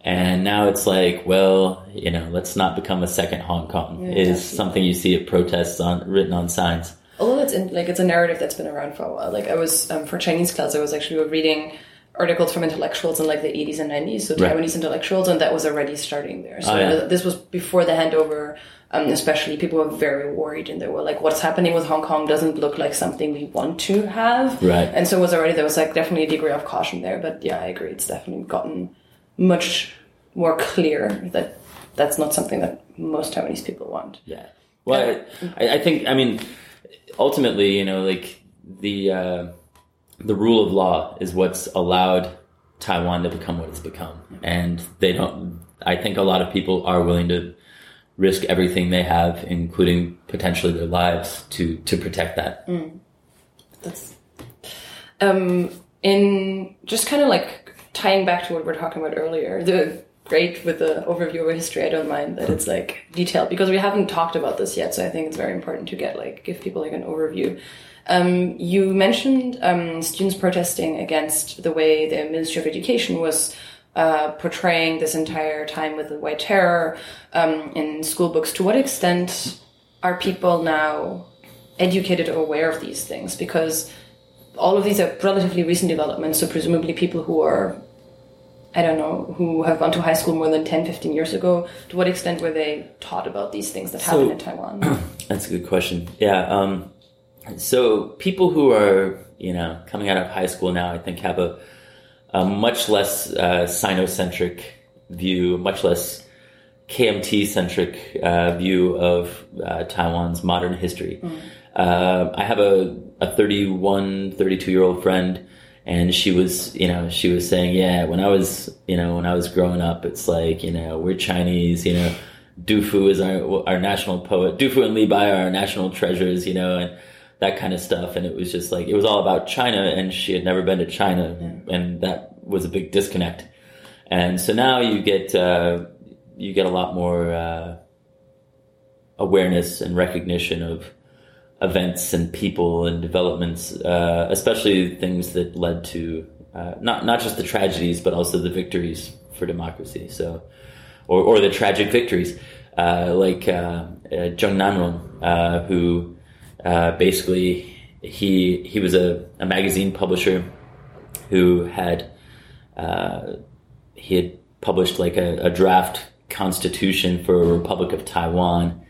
Speaker 2: and now it's like, well, you know, let's not become a second Hong Kong. Yeah, is something you see at protests on written on signs.
Speaker 1: Although it's in, like it's a narrative that's been around for a while. Like I was um, for Chinese class, I was actually reading articles from intellectuals in like the 80s and 90s, so right. Taiwanese intellectuals, and that was already starting there. So oh, yeah. this was before the handover. Um, especially people were very worried and they were like, what's happening with Hong Kong doesn't look like something we want to have.
Speaker 2: Right.
Speaker 1: And so it was already, there was like definitely a degree of caution there. But yeah, I agree. It's definitely gotten much more clear that that's not something that most Taiwanese people want.
Speaker 2: Yeah. Well, I, I think, I mean, ultimately, you know, like the, uh, the rule of law is what's allowed Taiwan to become what it's become. And they don't, I think a lot of people are willing to risk everything they have, including potentially their lives, to to protect that.
Speaker 1: Mm. That's um, in just kind of like tying back to what we are talking about earlier. The great with the overview of history. I don't mind that it's like detailed because we haven't talked about this yet. So I think it's very important to get like give people like an overview. Um, you mentioned um, students protesting against the way the Ministry of Education was uh, portraying this entire time with the White Terror um, in school books. To what extent are people now educated or aware of these things? Because all of these are relatively recent developments, so presumably people who are I don't know, who have gone to high school more than 10, 15 years ago, to what extent were they taught about these things that happened in Taiwan?
Speaker 2: That's a good question. Yeah. Um, so people who are, you know, coming out of high school now, I think have a, a much less uh, Sinocentric view, much less KMT centric uh, view of uh, Taiwan's modern history. Mm. Uh, I have a, a 31, 32 year old friend, and she was, you know, she was saying, yeah, when I was, you know, when I was growing up, it's like, you know, we're Chinese, you know, Du Fu is our, our national poet. Du Fu and Li Bai are our national treasures, you know, and that kind of stuff. And it was just like, it was all about China and she had never been to China. Yeah. And that was a big disconnect. And so now you get, uh, you get a lot more, uh, awareness and recognition of events and people and developments, uh, especially things that led to, uh, not, not just the tragedies, but also the victories for democracy. So, or, or the tragic victories, uh, like, uh, Zheng Nanrong, who, uh, basically, he he was a, a magazine publisher who had uh, he had published like a, a, draft constitution for a Republic of Taiwan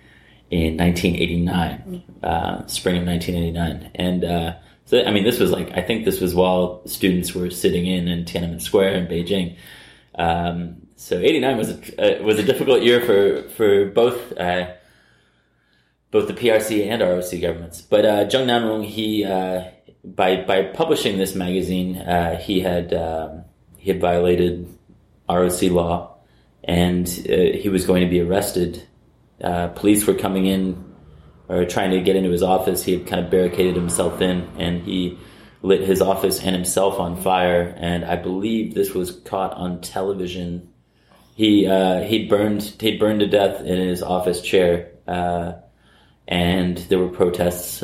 Speaker 2: in 1989, uh, spring of 1989, and uh, so I mean this was like I think this was while students were sitting in in Tiananmen Square in Beijing. Um, so 89 was a, uh, was a difficult year for for both uh, both the PRC and ROC governments. But uh, Zheng Nanrong, he uh, by by publishing this magazine, uh, he had um, he had violated ROC law, and uh, he was going to be arrested. Uh, police were coming in or trying to get into his office. He had kind of barricaded himself in, and he lit his office and himself on fire. And I believe this was caught on television. He uh, he burned he burned to death in his office chair and there were protests,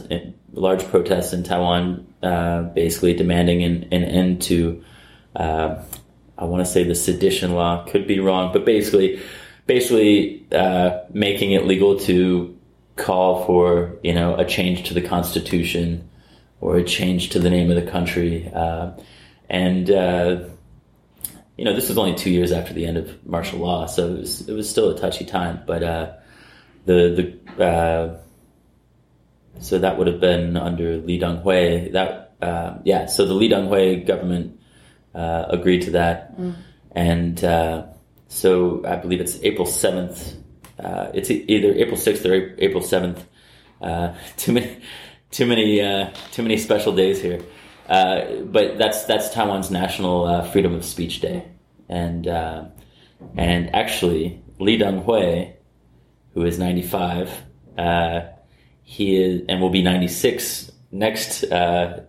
Speaker 2: large protests in Taiwan, uh, basically demanding an, an end to, uh, I want to say the sedition law, could be wrong, but basically, basically uh, making it legal to call for you know a change to the constitution or a change to the name of the country, uh, and uh, you know this was only two years after the end of martial law, so it was it was still a touchy time, but uh, the the so that would have been under Lee Teng-hui. That uh, yeah. So the Lee Teng-hui government uh, agreed to that, mm. and uh, so I believe it's April seventh. Uh, it's either April sixth or April seventh. Uh, too many, too many, uh, too many special days here. but that's that's Taiwan's National Freedom of Speech Day, and and actually Lee Teng-hui, who is ninety five he is and will be 96 next uh,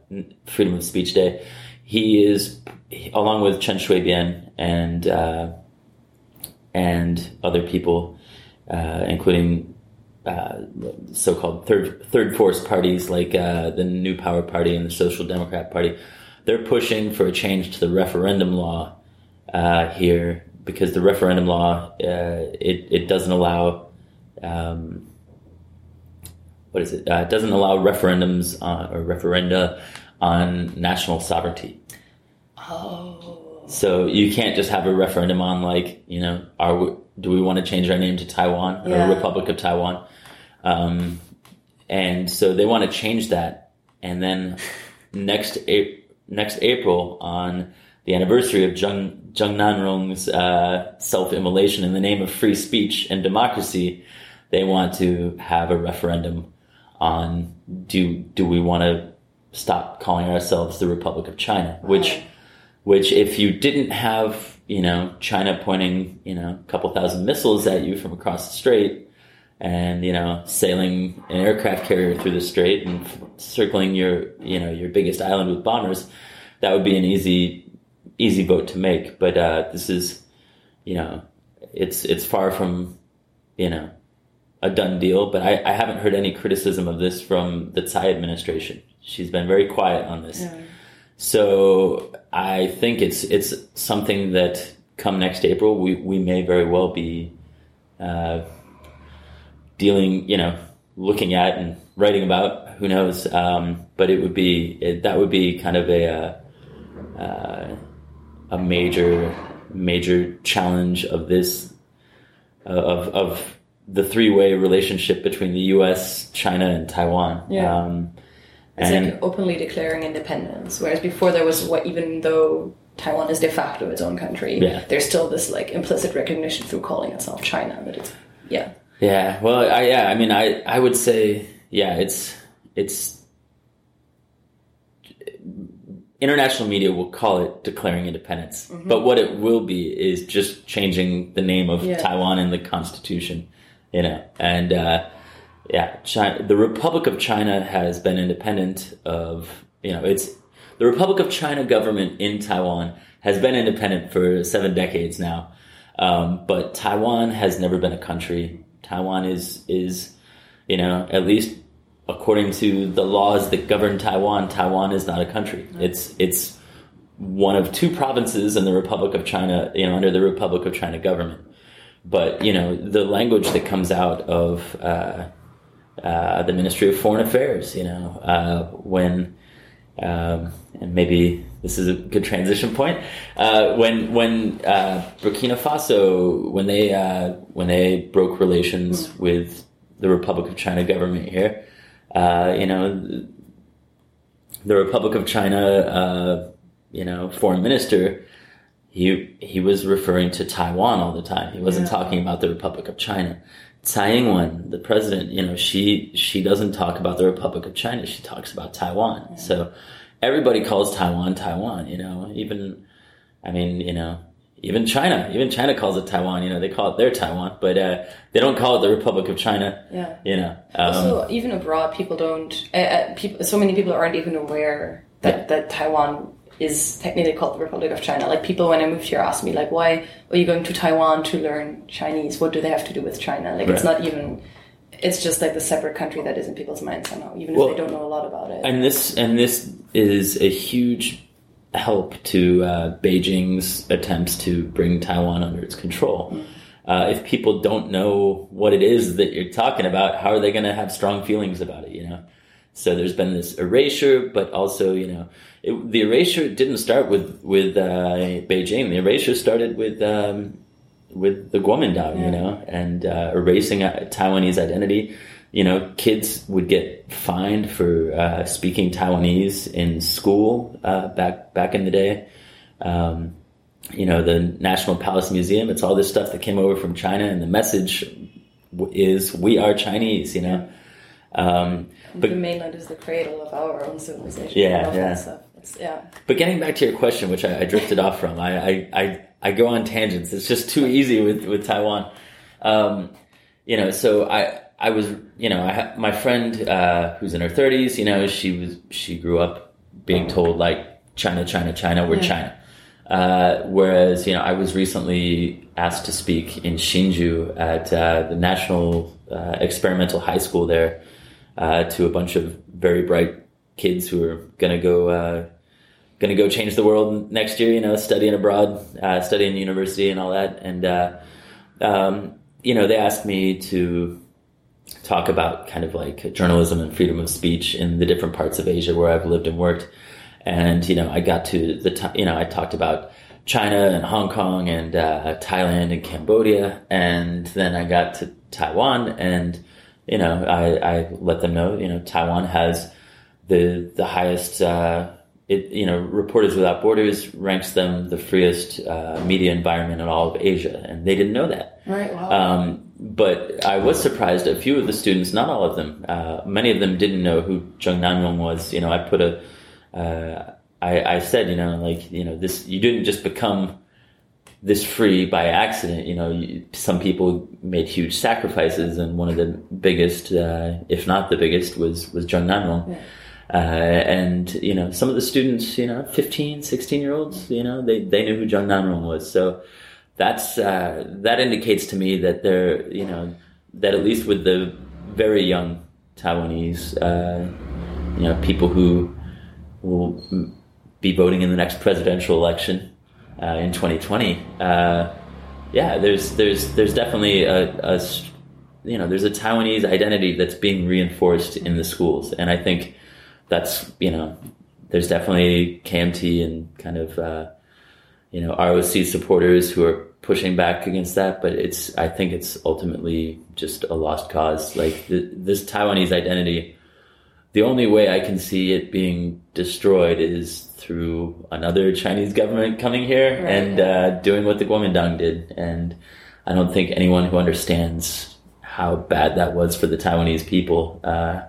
Speaker 2: Freedom of Speech Day. He is along with Chen Shui-bian and uh, and other people, uh, including uh, so-called third third force parties like uh, the New Power Party and the Social Democrat Party. They're pushing for a change to the referendum law uh, here because the referendum law it it doesn't allow. Um, what is it? Uh, it doesn't allow referendums uh, or referenda on national sovereignty.
Speaker 1: Oh.
Speaker 2: So you can't just have a referendum on like you know are we, do we want to change our name to Taiwan yeah. or Republic of Taiwan? Um, and so they want to change that, and then next a- next April on the anniversary of Jung, Zheng Nanrong's uh, self-immolation in the name of free speech and democracy, they want to have a referendum on do do we want to stop calling ourselves the Republic of China, which which if you didn't have you know China pointing you know a couple thousand missiles at you from across the strait, and you know sailing an aircraft carrier through the strait and circling your you know your biggest island with bombers that would be an easy easy boat to make. But uh, this is you know it's it's far from you know a done deal but I, I haven't heard any criticism of this from the Tsai administration she's been very quiet on this
Speaker 1: Yeah.
Speaker 2: so I think it's it's something that come next April we, we may very well be uh, dealing, you know, looking at and writing about. Who knows? Um, but it would be it, that would be kind of a uh, uh, a major major challenge of this uh, of of the three way relationship between the U.S., China, and Taiwan.
Speaker 1: Yeah.
Speaker 2: Um,
Speaker 1: It's
Speaker 2: and
Speaker 1: like openly declaring independence, whereas before there was what, even though Taiwan is de facto its own country,
Speaker 2: Yeah.
Speaker 1: there's still this like implicit recognition through calling itself China that it's yeah
Speaker 2: Yeah, well, I, yeah, I mean, I, I would say, yeah, it's, it's, international media will call it declaring independence, but what it will be is just changing the name of
Speaker 1: Yeah.
Speaker 2: Taiwan in the constitution, you know, and, uh, yeah, China, the Republic of China has been independent of, you know, it's, the Republic of China government in Taiwan has been independent for seven decades now. Um, but Taiwan has never been a country. Taiwan is is you know at least according to the laws that govern Taiwan, Taiwan is not a country. It's it's one of two provinces in the Republic of China, you know, under the Republic of China government. But you know the language that comes out of uh, uh, the Ministry of Foreign Affairs, you know, uh, when um, and maybe this is a good transition point. Uh, when when uh, Burkina Faso when they uh, when they broke relations with the Republic of China government here, you know, the Republic of China, you know, foreign minister. He he was referring to Taiwan all the time. He wasn't
Speaker 1: Yeah.
Speaker 2: talking about the Republic of China. Tsai Ing-wen, the president, you know, she she doesn't talk about the Republic of China. She talks about Taiwan. So everybody calls Taiwan Taiwan. You know, even I mean, you know, even China, even China calls it Taiwan. You know, they call it their Taiwan, but uh, they don't call it the Republic of China.
Speaker 1: yeah.
Speaker 2: You know, um,
Speaker 1: Also, even abroad, people don't. Uh, uh, people, so many people aren't even aware that,
Speaker 2: Yeah.
Speaker 1: that Taiwan is technically called the Republic of China. Like people, when I moved here, asked me like, "Why are you going to Taiwan to learn Chinese? What do they have to do with China?" Like it's not even. It's just like the separate country that is in people's minds somehow, even
Speaker 2: Well,
Speaker 1: if they don't know a lot about it.
Speaker 2: and this and this is a huge help to uh, Beijing's attempts to bring Taiwan under its control. Uh, if people don't know what it is that you're talking about, how are they going to have strong feelings about it? You know. So there's been this erasure, but also you know it, the erasure didn't start with with uh, Beijing. The erasure started with um, with the Kuomintang, you know, and uh, erasing Taiwanese identity. You know, kids would get fined for uh, speaking Taiwanese in school uh, back back in the day. Um, you know, the National Palace Museum. It's all this stuff that came over from China, and the message w- is "We are Chinese." You know. Um, but
Speaker 1: the mainland is the cradle of our own civilization.
Speaker 2: Yeah,
Speaker 1: and all that
Speaker 2: yeah.
Speaker 1: Stuff. It's, yeah.
Speaker 2: But getting back to your question, which I, I drifted off from, I, I, I, I go on tangents. It's just too easy with, with Taiwan. Um, you know, so I, I was, you know, I ha- my friend, uh, who's in her thirties, you know, she was, she grew up being told like China, China, China, we're
Speaker 1: Yeah.
Speaker 2: China. Uh, whereas, you know, I was recently asked to speak in Hsinchu at, uh, the National, uh, Experimental High School there, uh, to a bunch of very bright kids who are gonna go, uh, going to go change the world next year, you know, studying abroad, uh, studying university and all that. And, uh, um, you know, they asked me to talk about kind of like journalism and freedom of speech in the different parts of Asia where I've lived and worked. And, you know, I got to the, ti you know, I talked about China and Hong Kong and, uh, Thailand and Cambodia. And then I got to Taiwan and, you know, I, I let them know, you know, Taiwan has the, the highest, uh, it, you know, Reporters Without Borders ranks them the freest uh, media environment in all of Asia, and they didn't know that.
Speaker 1: Right. Wow.
Speaker 2: Um, but I was surprised. A few of the students, not all of them, uh, many of them didn't know who Zheng Nanrong was. You know, I put a, uh, I, I said, you know, like, you know, this, you didn't just become this free by accident. You know, you, some people made huge sacrifices, and one of the biggest, uh, if not the biggest, was was Zheng Nanrong. Yeah. Uh, and you know, some of the students, you know, 15, 16 year olds, you know, they, they knew who Zheng Nanrong was. So that's uh, that indicates to me that they're, you know, that at least with the very young Taiwanese, uh, you know, people who will be voting in the next presidential election uh, in 2020. Uh, yeah, there's there's there's definitely a, a, you know there's a Taiwanese identity that's being reinforced in the schools, and I think that's you know there's definitely KMT and kind of uh, you know ROC supporters who are pushing back against that, but it's I think it's ultimately just a lost cause. Like the, this Taiwanese identity, the only way I can see it being destroyed is through another Chinese government coming here right. and uh, doing what the Kuomintang did, and I don't think anyone who understands how bad that was for the Taiwanese people. Uh,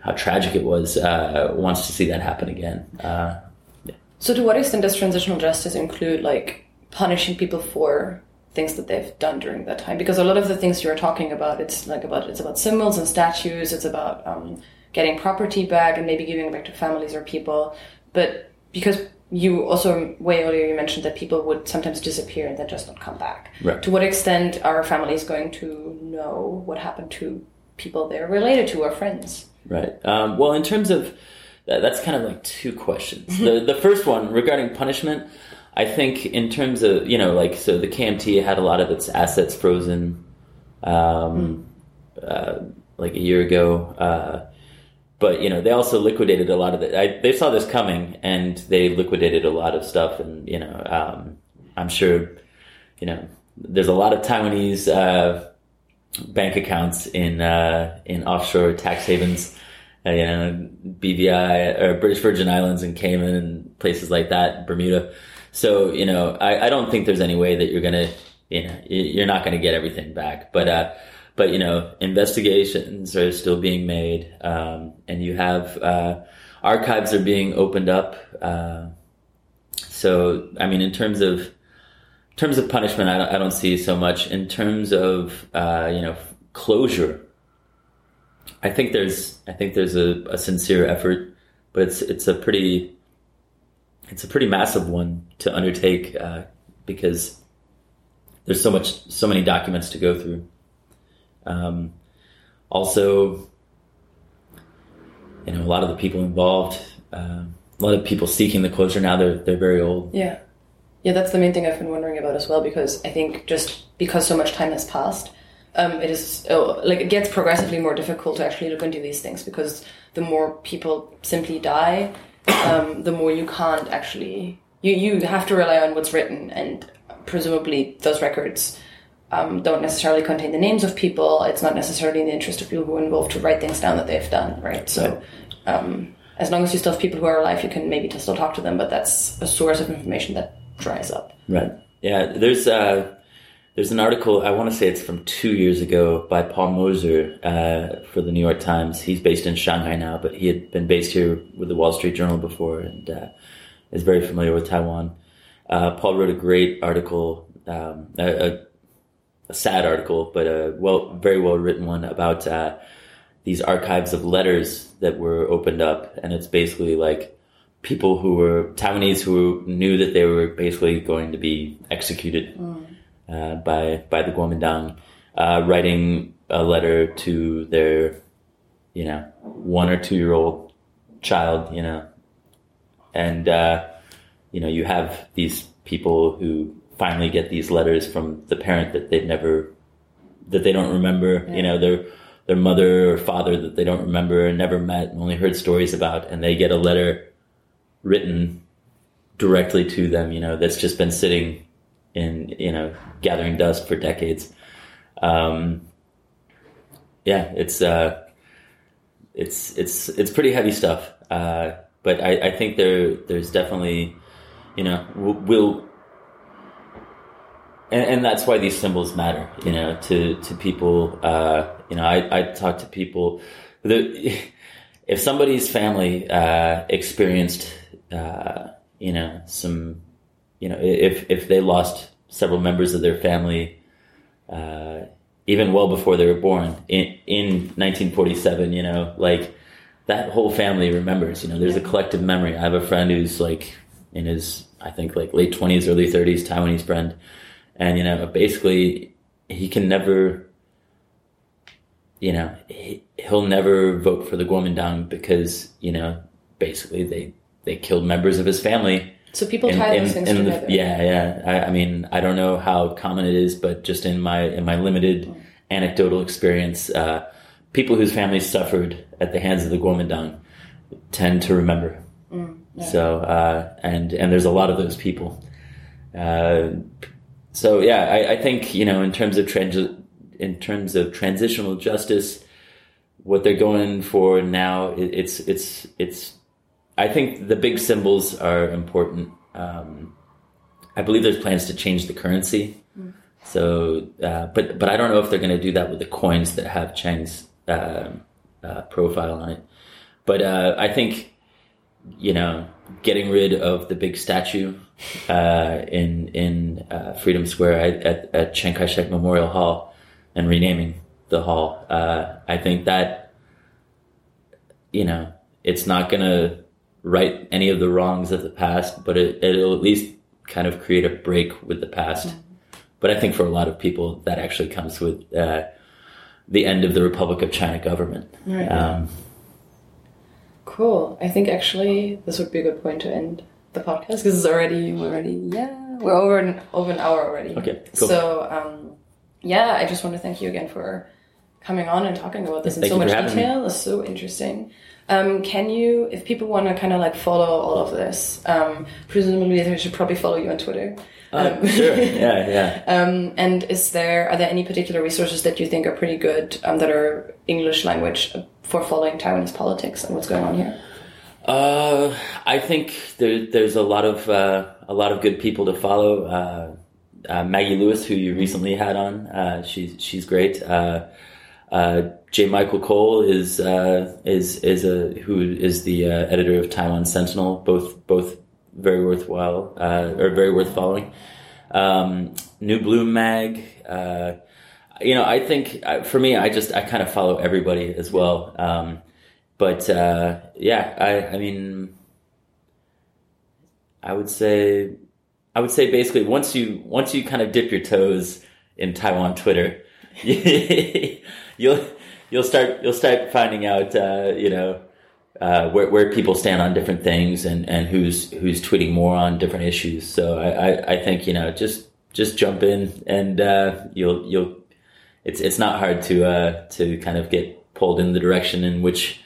Speaker 2: how tragic it was, uh, wants to see that happen again. Uh,
Speaker 1: yeah. So, to what extent does transitional justice include like punishing people for things that they've done during that time? Because a lot of the things you're talking about, it's like about it's about symbols and statues. It's about um, getting property back and maybe giving it back to families or people. But because you also way earlier you mentioned that people would sometimes disappear and then just not come back.
Speaker 2: Right.
Speaker 1: To what extent are families going to know what happened to people they're related to or friends?
Speaker 2: Right. Um, well, in terms of that, that's kind of like two questions. the the first one regarding punishment, I think in terms of you know like so the KMT had a lot of its assets frozen, um, mm. uh, like a year ago. Uh, but you know they also liquidated a lot of it. I, they saw this coming and they liquidated a lot of stuff. And you know um, I'm sure you know there's a lot of Taiwanese. Uh, bank accounts in uh, in offshore tax havens, uh, you know, BVI or British Virgin Islands and Cayman and places like that, Bermuda. So you know, I, I don't think there's any way that you're gonna, you know, you're not gonna get everything back. But uh, but you know, investigations are still being made, um, and you have uh, archives are being opened up. Uh, so I mean, in terms of terms of punishment, I don't, I don't see so much. In terms of uh, you know closure, I think there's I think there's a, a, sincere effort, but it's it's a pretty it's a pretty massive one to undertake uh, because there's so much so many documents to go through. Um, also, you know, a lot of the people involved, uh, a lot of people seeking the closure now. They're they're very old.
Speaker 1: Yeah. Yeah, that's the main thing I've been wondering about as well, because I think just because so much time has passed, um, it is oh, like it gets progressively more difficult to actually look into these things because the more people simply die, um, the more you can't actually you you have to rely on what's written, and presumably those records um, don't necessarily contain the names of people. It's not necessarily in the interest of people who are involved to write things down that they've done, right? So. Um, as long as you still have people who are alive, you can maybe still talk to them, but that's a source of information that dries up.
Speaker 2: Right. Yeah. There's uh, there's an article I want to say it's from two years ago by Paul Mozur uh, for the New York Times. He's based in Shanghai now, but he had been based here with the Wall Street Journal before and uh, is very familiar with Taiwan. Uh, Paul wrote a great article, um, a, a, sad article, but a well, very well written one about uh, these archives of letters that were opened up, and it's basically like people who were Taiwanese who knew that they were basically going to be executed mm. uh, by by the Kuomintang, uh, writing a letter to their, you know, one or two year old child, you know, and uh, you know you have these people who finally get these letters from the parent that they've never that they don't remember, yeah. you know, their their mother or father that they don't remember and never met and only heard stories about, and they get a letter written directly to them, you know, that's just been sitting in, you know, gathering dust for decades. Um, yeah, it's, uh, it's, it's, it's pretty heavy stuff. Uh, but I, I think there, there's definitely, you know, we'll, and, and, that's why these symbols matter, you know, to, to people, uh, you know, I, I talk to people the, if somebody's family, uh, experienced uh, you know, some, you know, if if they lost several members of their family, uh, even well before they were born in in 1947. You know, like that whole family remembers. You know, there's a collective memory. I have a friend who's like in his I think like late 20s, early 30s, Taiwanese friend, and you know, basically he can never. You know, he, he'll never vote for the Kuomintang because you know basically they they killed members of his family
Speaker 1: So people tie those things
Speaker 2: the-
Speaker 1: together.
Speaker 2: yeah, yeah. I, I mean, I don't know how common it is, but just in my in my limited anecdotal experience, uh, people whose families suffered at the hands of the Kuomintang tend to remember. So, uh, and and there's a lot of those people. Uh, so yeah, I, I think you know in terms of transi- in terms of transitional justice, what they're going for now, it, it's it's it's. I think the big symbols are important. Um, I believe there's plans to change the currency. So, uh, but but I don't know if they're going to do that with the coins that have Chiang's uh, uh, profile on it. But uh, I think you know getting rid of the big statue uh, in in uh, Freedom Square at, at, Chiang Kai-shek Memorial Hall and renaming the hall. I think that you know it's not going to right any of the wrongs of the past, but it, it'll at least kind of create a break with the past. But I think for a lot of people, that actually comes with uh, the end of the Republic of China government.
Speaker 1: Right.
Speaker 2: Um,
Speaker 1: Cool. I think actually this would be a good point to end the podcast because it's already we're already yeah we're over an over an hour already.
Speaker 2: Okay, cool.
Speaker 1: So um, yeah, I just want to thank you again for coming on and talking about this in
Speaker 2: Thank
Speaker 1: so much
Speaker 2: for having me.
Speaker 1: detail. It's so interesting. Um, can you, if people want to kind of like follow all of this, um, presumably they should probably follow you on Twitter.
Speaker 2: uh, sure. Yeah, yeah.
Speaker 1: Um, and is there are there any particular resources that you think are pretty good um, that are English language for following Taiwanese politics and what's going on here?
Speaker 2: Uh, I think there, there's a lot of uh, a lot of good people to follow. Uh, uh, Maggie Lewis, who you recently had on, uh, she's she's great. Uh, J. Michael Cole is uh, is is a who is the uh, editor of Taiwan Sentinel. Both both very worthwhile uh, or very worth following. Um, New Bloom Mag. Uh, you know, I think uh, for me, I just I kind of follow everybody as well. Um, but uh, yeah, I, I mean, I would say, I would say basically once you once you kind of dip your toes in Taiwan Twitter, you'll you'll start you'll start finding out uh, you know uh, where where people stand on different things and, and who's who's tweeting more on different issues. So I, I, I think you know just just jump in and uh, you'll you'll it's it's not hard to uh, to kind of get pulled in the direction in which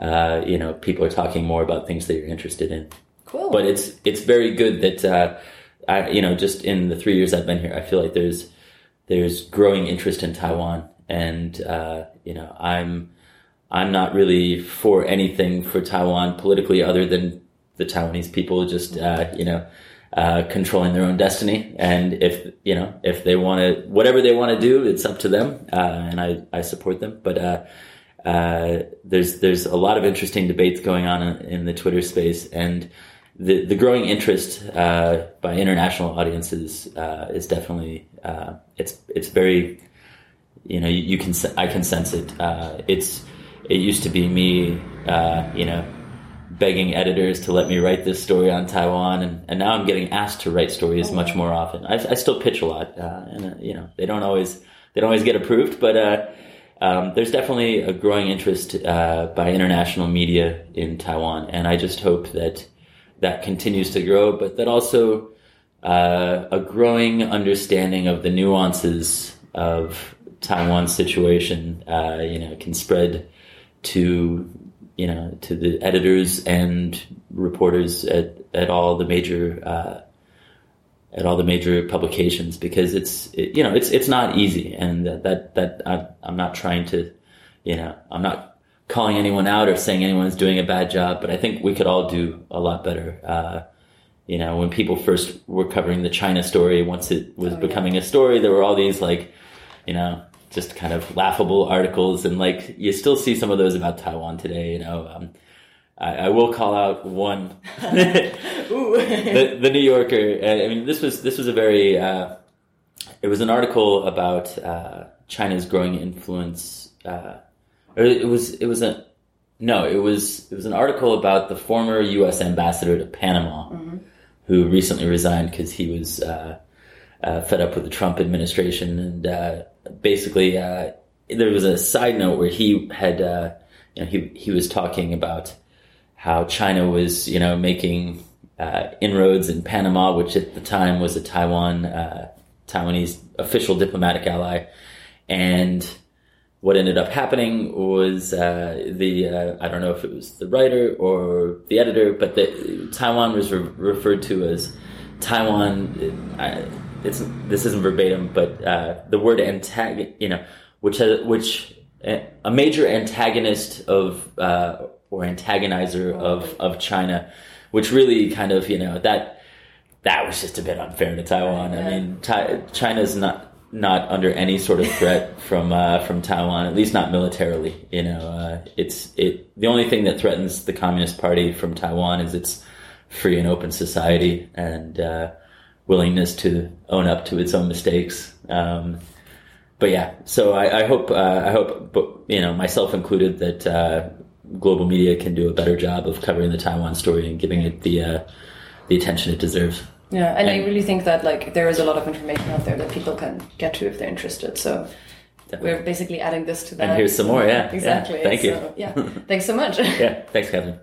Speaker 2: uh, you know people are talking more about things that you're interested in.
Speaker 1: Cool.
Speaker 2: But it's it's very good that uh, I you know just in the three years I've been here, I feel like there's there's growing interest in Taiwan, and uh, you know I'm I'm not really for anything for Taiwan politically other than the Taiwanese people just uh, you know uh, controlling their own destiny. And if you know if they want to whatever they want to do, it's up to them, uh, and I I support them. But uh, uh, there's there's a lot of interesting debates going on in, the Twitter space, and the the growing interest uh, by international audiences uh, is definitely uh, it's it's very you know you, you can I can sense it. Uh, it's it used to be me uh, you know begging editors to let me write this story on Taiwan, and, and now I'm getting asked to write stories much more often. I, I still pitch a lot, uh, and uh, you know they don't always they don't always get approved, but. Uh, um, there's definitely a growing interest uh, by international media in Taiwan, and I just hope that that continues to grow, but that also uh, a growing understanding of the nuances of Taiwan's situation, uh, you know, can spread to you know to the editors and reporters at, at all the major uh, at all the major publications because it's it, you know it's it's not easy and that that, that I, I'm not trying to you know I'm not calling anyone out or saying anyone's doing a bad job but I think we could all do a lot better uh, you know when people first were covering the China story once it was
Speaker 1: Oh, yeah.
Speaker 2: becoming a story there were all these like you know just kind of laughable articles and like you still see some of those about Taiwan today you know um, I, I will call out one. the, the New Yorker. uh, I mean, this was this was a very uh, it was an article about uh, China's growing influence. Uh, or it was it was a no, it was it was an article about the former U.S. ambassador to Panama, who recently resigned because he was uh, fed up with the Trump administration, and uh, basically uh, there was a side note where he had uh, you know he he was talking about how China was you know making uh, inroads in Panama, which at the time was a Taiwan Taiwanese official diplomatic ally, and what ended up happening was uh, the uh, I don't know if it was the writer or the editor, but the Taiwan was re- referred to as Taiwan. It's this isn't verbatim, but uh, the word antag you know, which has, which a major antagonist of uh, or antagonizer of of China, which really kind of you know that that was just a bit unfair to Taiwan. I mean, Ti- China's not not under any sort of threat from uh, from Taiwan, at least not militarily. You know, uh, it's it. The only thing that threatens the Communist Party from Taiwan is its free and open society and uh, willingness to own up to its own mistakes. Um, but yeah, so I, I hope uh, I hope, you know, myself included, that uh, global media can do a better job of covering the Taiwan story and giving it the uh, the attention it deserves.
Speaker 1: Yeah, and, I really think that like there is a lot of information out there that people can get to if they're interested. So we're basically adding this to that.
Speaker 2: And here's some more, yeah, yeah.
Speaker 1: exactly.
Speaker 2: Thank you.
Speaker 1: So, yeah, thanks so much.
Speaker 2: Yeah, thanks, Catherine.